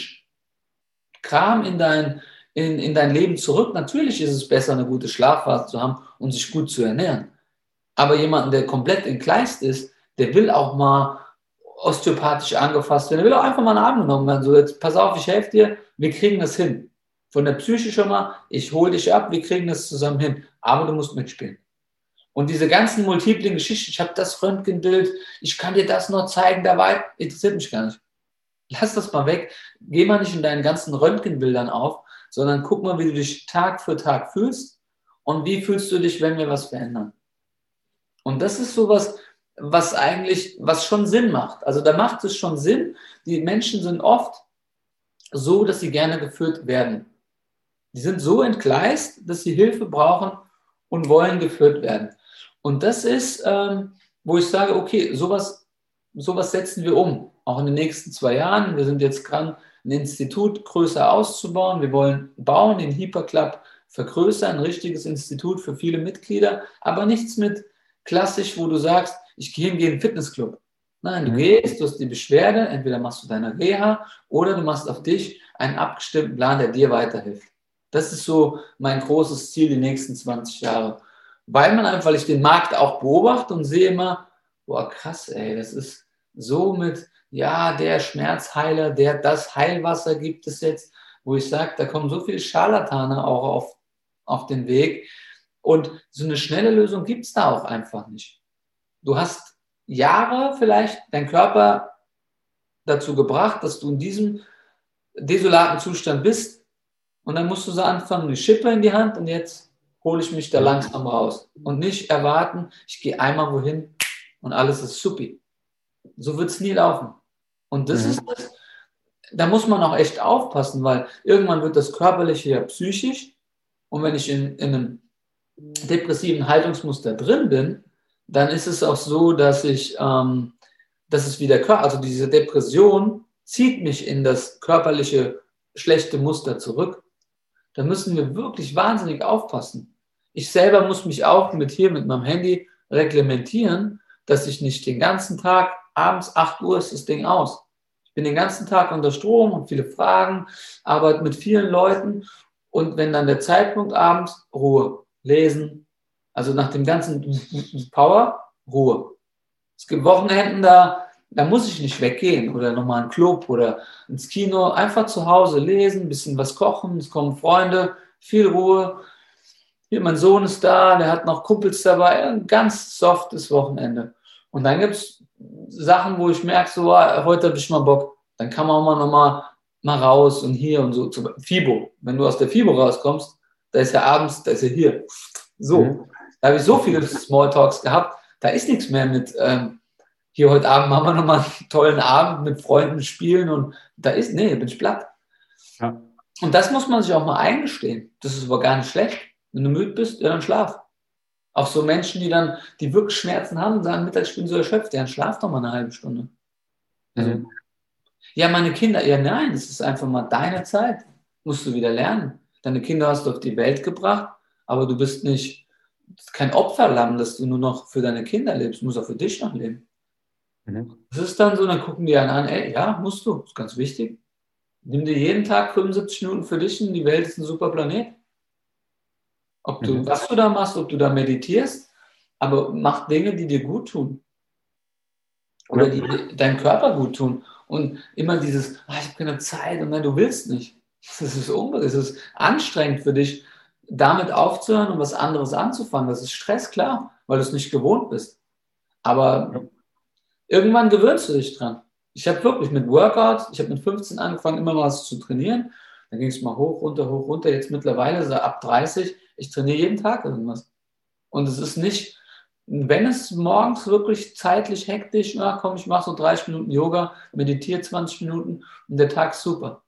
Kram in dein, in, in dein Leben zurück. Natürlich ist es besser, eine gute Schlafphase zu haben und sich gut zu ernähren. Aber jemanden, der komplett entgleist ist, der will auch mal osteopathisch angefasst werden. Der will auch einfach mal einen Arm genommen werden. So, jetzt pass auf, ich helfe dir, wir kriegen das hin. Von der Psyche schon mal, ich hole dich ab, wir kriegen das zusammen hin. Aber du musst mitspielen. Und diese ganzen multiplen Geschichten, ich habe das Röntgenbild, ich kann dir das noch zeigen, da war, interessiert mich gar nicht. Lass das mal weg. Geh mal nicht in deinen ganzen Röntgenbildern auf, sondern guck mal, wie du dich Tag für Tag fühlst und wie fühlst du dich, wenn wir was verändern. Und das ist sowas, was eigentlich, was schon Sinn macht. Also da macht es schon Sinn. Die Menschen sind oft so, dass sie gerne geführt werden. Die sind so entgleist, dass sie Hilfe brauchen und wollen geführt werden. Und das ist, ähm, wo ich sage, okay, sowas, sowas setzen wir um, auch in den nächsten zwei Jahren. Wir sind jetzt dran, ein Institut größer auszubauen. Wir wollen bauen, den Hyperclub vergrößern, ein richtiges Institut für viele Mitglieder, aber nichts mit klassisch, wo du sagst, ich gehe in einen Fitnessclub. Nein, du mhm. gehst, du hast die Beschwerde, entweder machst du deine Reha oder du machst auf dich einen abgestimmten Plan, der dir weiterhilft. Das ist so mein großes Ziel die nächsten 20 Jahre. Weil man einfach, weil ich den Markt auch beobachte und sehe immer, boah, krass, ey, das ist so mit, ja, der Schmerzheiler, der das Heilwasser gibt es jetzt, wo ich sage, da kommen so viele Scharlatane auch auf, auf den Weg. Und so eine schnelle Lösung gibt es da auch einfach nicht. Du hast Jahre vielleicht deinen Körper dazu gebracht, dass du in diesem desolaten Zustand bist. Und dann musst du so anfangen, eine Schippe in die Hand und jetzt hole ich mich da langsam raus. Und nicht erwarten, ich gehe einmal wohin und alles ist supi. So wird es nie laufen. Und das mhm. ist das, da muss man auch echt aufpassen, weil irgendwann wird das körperliche ja psychisch. Und wenn ich in, in einem depressiven Haltungsmuster drin bin, dann ist es auch so, dass ich, ähm, dass es wieder, also diese Depression zieht mich in das körperliche schlechte Muster zurück. Da müssen wir wirklich wahnsinnig aufpassen. Ich selber muss mich auch mit hier, mit meinem Handy reglementieren, dass ich nicht den ganzen Tag, abends 8 Uhr ist das Ding aus. Ich bin den ganzen Tag unter Strom und viele Fragen, arbeite mit vielen Leuten und wenn dann der Zeitpunkt abends, Ruhe, lesen, also nach dem ganzen Power, Ruhe. Es gibt Wochenenden, da, da muss ich nicht weggehen oder nochmal in einen Club oder ins Kino. Einfach zu Hause lesen, bisschen was kochen, es kommen Freunde, viel Ruhe. Hier, mein Sohn ist da, der hat noch Kumpels dabei. Ein ganz softes Wochenende. Und dann gibt es Sachen, wo ich merke, so, ah, heute habe ich mal Bock. Dann kann man auch mal nochmal mal raus und hier und so. FIBO. Wenn du aus der FIBO rauskommst, da ist ja abends, da ist ja hier. So. Mhm. Da habe ich so viele Smalltalks gehabt. Da ist nichts mehr mit, ähm, hier heute Abend machen wir nochmal einen tollen Abend mit Freunden spielen und da ist, nee, bin ich platt. Ja. Und das muss man sich auch mal eingestehen. Das ist aber gar nicht schlecht. Wenn du müde bist, ja, dann schlaf. Auch so Menschen, die dann, die wirklich Schmerzen haben und sagen, mittags, ich bin so erschöpft, ja, dann schlaf doch mal eine halbe Stunde. Mhm. Ja, meine Kinder, ja, nein, es ist einfach mal deine Zeit. Musst du wieder lernen. Deine Kinder hast du auf die Welt gebracht, aber du bist nicht kein Opferlamm, dass du nur noch für deine Kinder lebst, du musst auch für dich noch leben. Mhm. Das ist dann so, dann gucken die einen an, ey, ja, musst du, ist ganz wichtig. Nimm dir jeden Tag 75 Minuten für dich und die Welt ist ein super Planet. Ob du, mhm. was du da machst, ob du da meditierst, aber mach Dinge, die dir gut tun. Oder die, die deinem Körper gut tun. Und immer dieses, ah, ich habe keine Zeit und nein, du willst nicht. Das ist das ist anstrengend für dich, damit aufzuhören und was anderes anzufangen. Das ist Stress, klar, weil du es nicht gewohnt bist. Aber irgendwann gewöhnst du dich dran. Ich habe wirklich mit Workouts, ich habe mit 15 angefangen, immer was zu trainieren. Dann ging es mal hoch, runter, hoch, runter. Jetzt mittlerweile so ab 30, ich trainiere jeden Tag irgendwas. Und es ist nicht, wenn es morgens wirklich zeitlich hektisch, na komm, ich mache so 30 Minuten Yoga, meditiere 20 Minuten und der Tag ist super.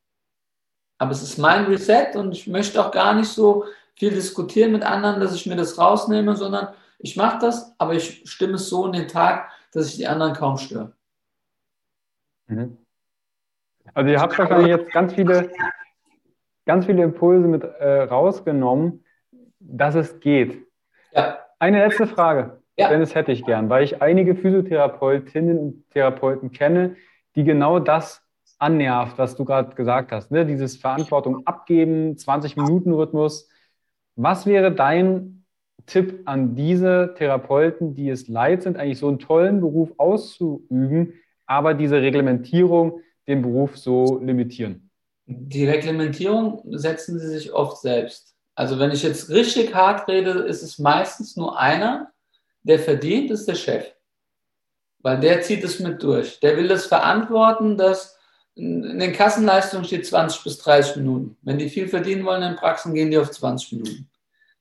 Aber es ist mein Reset und ich möchte auch gar nicht so viel diskutieren mit anderen, dass ich mir das rausnehme, sondern ich mache das, aber ich stimme es so in den Tag, dass ich die anderen kaum störe. Mhm. Also ihr habt wahrscheinlich jetzt ganz viele, ganz viele Impulse mit äh, rausgenommen, dass es geht. Ja. Eine letzte Frage, ja. denn das hätte ich gern, weil ich einige Physiotherapeutinnen und Therapeuten kenne, die genau das annervt, was du gerade gesagt hast. Ne? Dieses Verantwortung abgeben, 20-Minuten-Rhythmus, was wäre dein Tipp an diese Therapeuten, die es leid sind, eigentlich so einen tollen Beruf auszuüben, aber diese Reglementierung den Beruf so limitieren? Die Reglementierung setzen sie sich oft selbst. Also wenn ich jetzt richtig hart rede, ist es meistens nur einer, der verdient, ist der Chef. Weil der zieht es mit durch. Der will das verantworten, dass in den Kassenleistungen steht 20 bis 30 Minuten. Wenn die viel verdienen wollen in Praxen, gehen die auf 20 Minuten.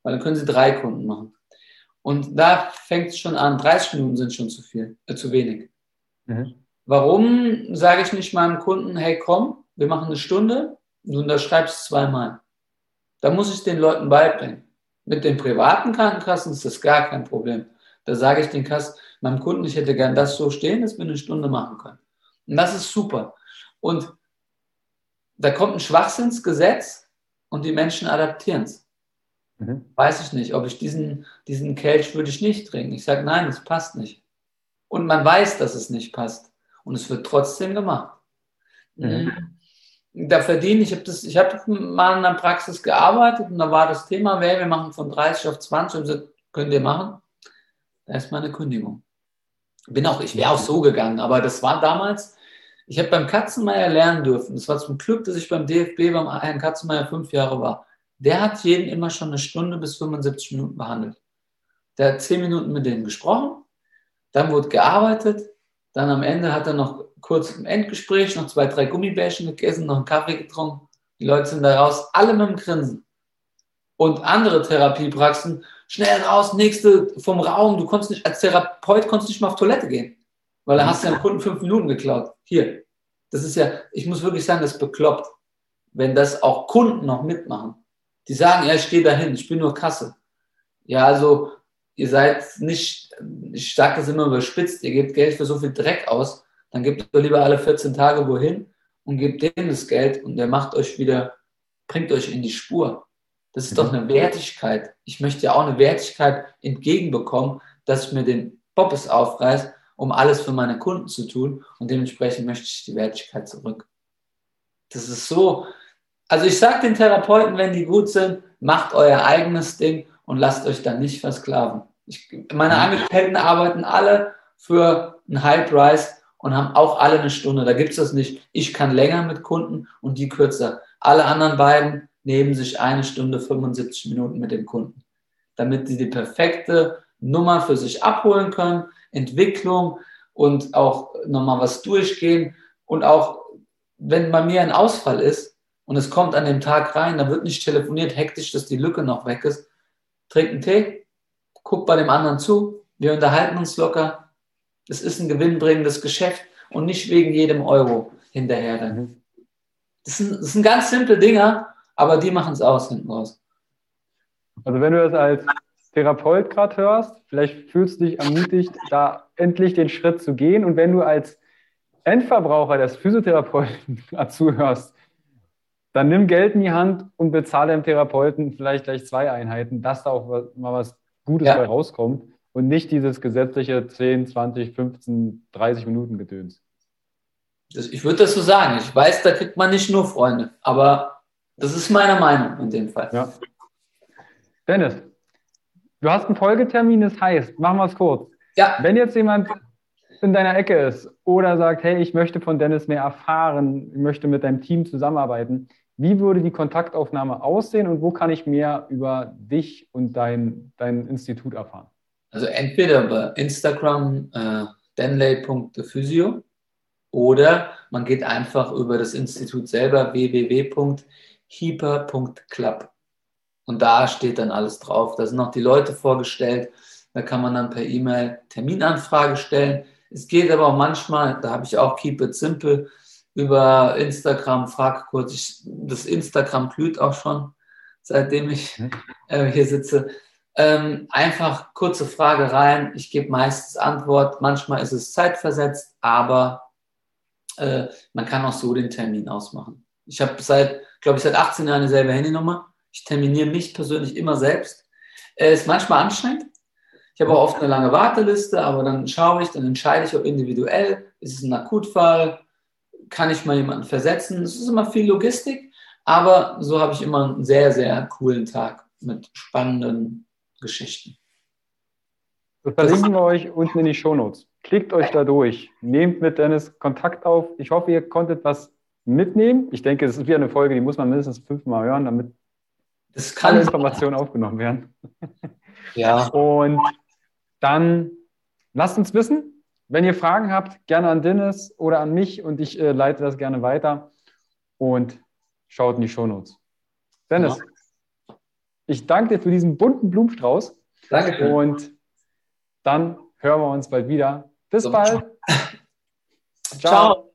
Weil dann können sie drei Kunden machen. Und da fängt es schon an. 30 Minuten sind schon zu viel, äh, zu wenig. Mhm. Warum sage ich nicht meinem Kunden, hey komm, wir machen eine Stunde, du unterschreibst zweimal. Da muss ich den Leuten beibringen. Mit den privaten Krankenkassen ist das gar kein Problem. Da sage ich den Kassen, meinem Kunden, ich hätte gern das so stehen, dass wir eine Stunde machen können. Und das ist super. Und da kommt ein Schwachsinnsgesetz und die Menschen adaptieren es. Mhm. Weiß ich nicht, ob ich diesen, diesen Kelch würde ich nicht trinken. Ich sage, nein, es passt nicht. Und man weiß, dass es nicht passt. Und es wird trotzdem gemacht. Mhm. Da verdiene ich, habe das, ich habe mal in einer Praxis gearbeitet und da war das Thema, wir machen von 30 auf 20 und gesagt, könnt ihr machen? Da ist meine Kündigung. Bin auch, ich wäre auch so gegangen, aber das war damals, ich habe beim Katzenmeier lernen dürfen. Das war zum Glück, dass ich beim DFB beim Herrn Katzenmeier fünf Jahre war. Der hat jeden immer schon eine Stunde bis 75 Minuten behandelt. Der hat zehn Minuten mit denen gesprochen, dann wurde gearbeitet, dann am Ende hat er noch kurz im Endgespräch noch zwei, drei Gummibärchen gegessen, noch einen Kaffee getrunken. Die Leute sind da raus, alle mit dem Grinsen. Und andere Therapiepraxen, schnell raus, nächste vom Raum. Du konntest nicht, als Therapeut konntest nicht mal auf Toilette gehen, weil da hast du dem Kunden fünf Minuten geklaut. Hier. Das ist ja, ich muss wirklich sagen, das bekloppt, wenn das auch Kunden noch mitmachen. Die sagen, ja, ich gehe dahin, ich bin nur Kasse. Ja, also ihr seid nicht, ich sage das immer überspitzt, ihr gebt Geld für so viel Dreck aus, dann gebt ihr lieber alle 14 Tage wohin und gebt dem das Geld und der macht euch wieder, bringt euch in die Spur. Das ist doch eine Wertigkeit. Ich möchte ja auch eine Wertigkeit entgegenbekommen, dass ich mir den Poppes aufreiß, um alles für meine Kunden zu tun. Und dementsprechend möchte ich die Wertigkeit zurück. Das ist so. Also ich sage den Therapeuten, wenn die gut sind, macht euer eigenes Ding und lasst euch dann nicht versklaven. Ich, meine Angestellten arbeiten alle für einen High Price und haben auch alle eine Stunde. Da gibt es das nicht. Ich kann länger mit Kunden und die kürzer. Alle anderen beiden nehmen sich eine Stunde 75 Minuten mit dem Kunden, damit sie die perfekte Nummer für sich abholen können, Entwicklung und auch nochmal was durchgehen und auch wenn bei mir ein Ausfall ist und es kommt an dem Tag rein, da wird nicht telefoniert hektisch, dass die Lücke noch weg ist, trink einen Tee, guck bei dem anderen zu, wir unterhalten uns locker, es ist ein gewinnbringendes Geschäft und nicht wegen jedem Euro hinterher. Dann. Das sind, das sind ganz simple Dinge, aber die machen es aus hinten raus. Also wenn du das als Therapeut gerade hörst, vielleicht fühlst du dich ermutigt, da endlich den Schritt zu gehen. Und wenn du als Endverbraucher des Physiotherapeuten zuhörst, dann nimm Geld in die Hand und bezahle dem Therapeuten vielleicht gleich zwei Einheiten, dass da auch mal was Gutes ja. bei rauskommt und nicht dieses gesetzliche 10, 20, 15, 30 Minuten Gedöns. Ich würde das so sagen. Ich weiß, da kriegt man nicht nur Freunde, aber das ist meine Meinung in dem Fall. Ja. Dennis, du hast einen Folgetermin, das heißt, machen wir es kurz. Ja. Wenn jetzt jemand in deiner Ecke ist oder sagt, hey, ich möchte von Dennis mehr erfahren, ich möchte mit deinem Team zusammenarbeiten, wie würde die Kontaktaufnahme aussehen und wo kann ich mehr über dich und dein, dein Institut erfahren? Also entweder über Instagram äh, denley.physio oder man geht einfach über das Institut selber www.hyper.club. Und da steht dann alles drauf. Da sind noch die Leute vorgestellt. Da kann man dann per E-Mail Terminanfrage stellen. Es geht aber auch manchmal, da habe ich auch Keep It Simple über Instagram, frag kurz, ich, das Instagram glüht auch schon, seitdem ich mhm. äh, hier sitze. Ähm, einfach kurze Frage rein. Ich gebe meistens Antwort. Manchmal ist es zeitversetzt, aber äh, man kann auch so den Termin ausmachen. Ich habe seit, glaube ich, seit 18 Jahren dieselbe Handynummer. Ich terminiere mich persönlich immer selbst. Äh, ist manchmal anstrengend. Ich habe auch oft eine lange Warteliste, aber dann schaue ich, dann entscheide ich, ob individuell, ist es ein Akutfall, kann ich mal jemanden versetzen. Es ist immer viel Logistik, aber so habe ich immer einen sehr, sehr coolen Tag mit spannenden Geschichten. Das verlinken wir euch unten in die Shownotes. Klickt euch da durch. Nehmt mit Dennis Kontakt auf. Ich hoffe, ihr konntet was mitnehmen. Ich denke, es ist wieder eine Folge, die muss man mindestens fünfmal hören, damit das kann alle Informationen aufgenommen werden. Ja. Und dann lasst uns wissen. Wenn ihr Fragen habt, gerne an Dennis oder an mich und ich äh, leite das gerne weiter. Und schaut in die Shownotes. Dennis, ja. Ich danke dir für diesen bunten Blumenstrauß. Danke. Und dann hören wir uns bald wieder. Bis so. bald. Ciao. Ciao.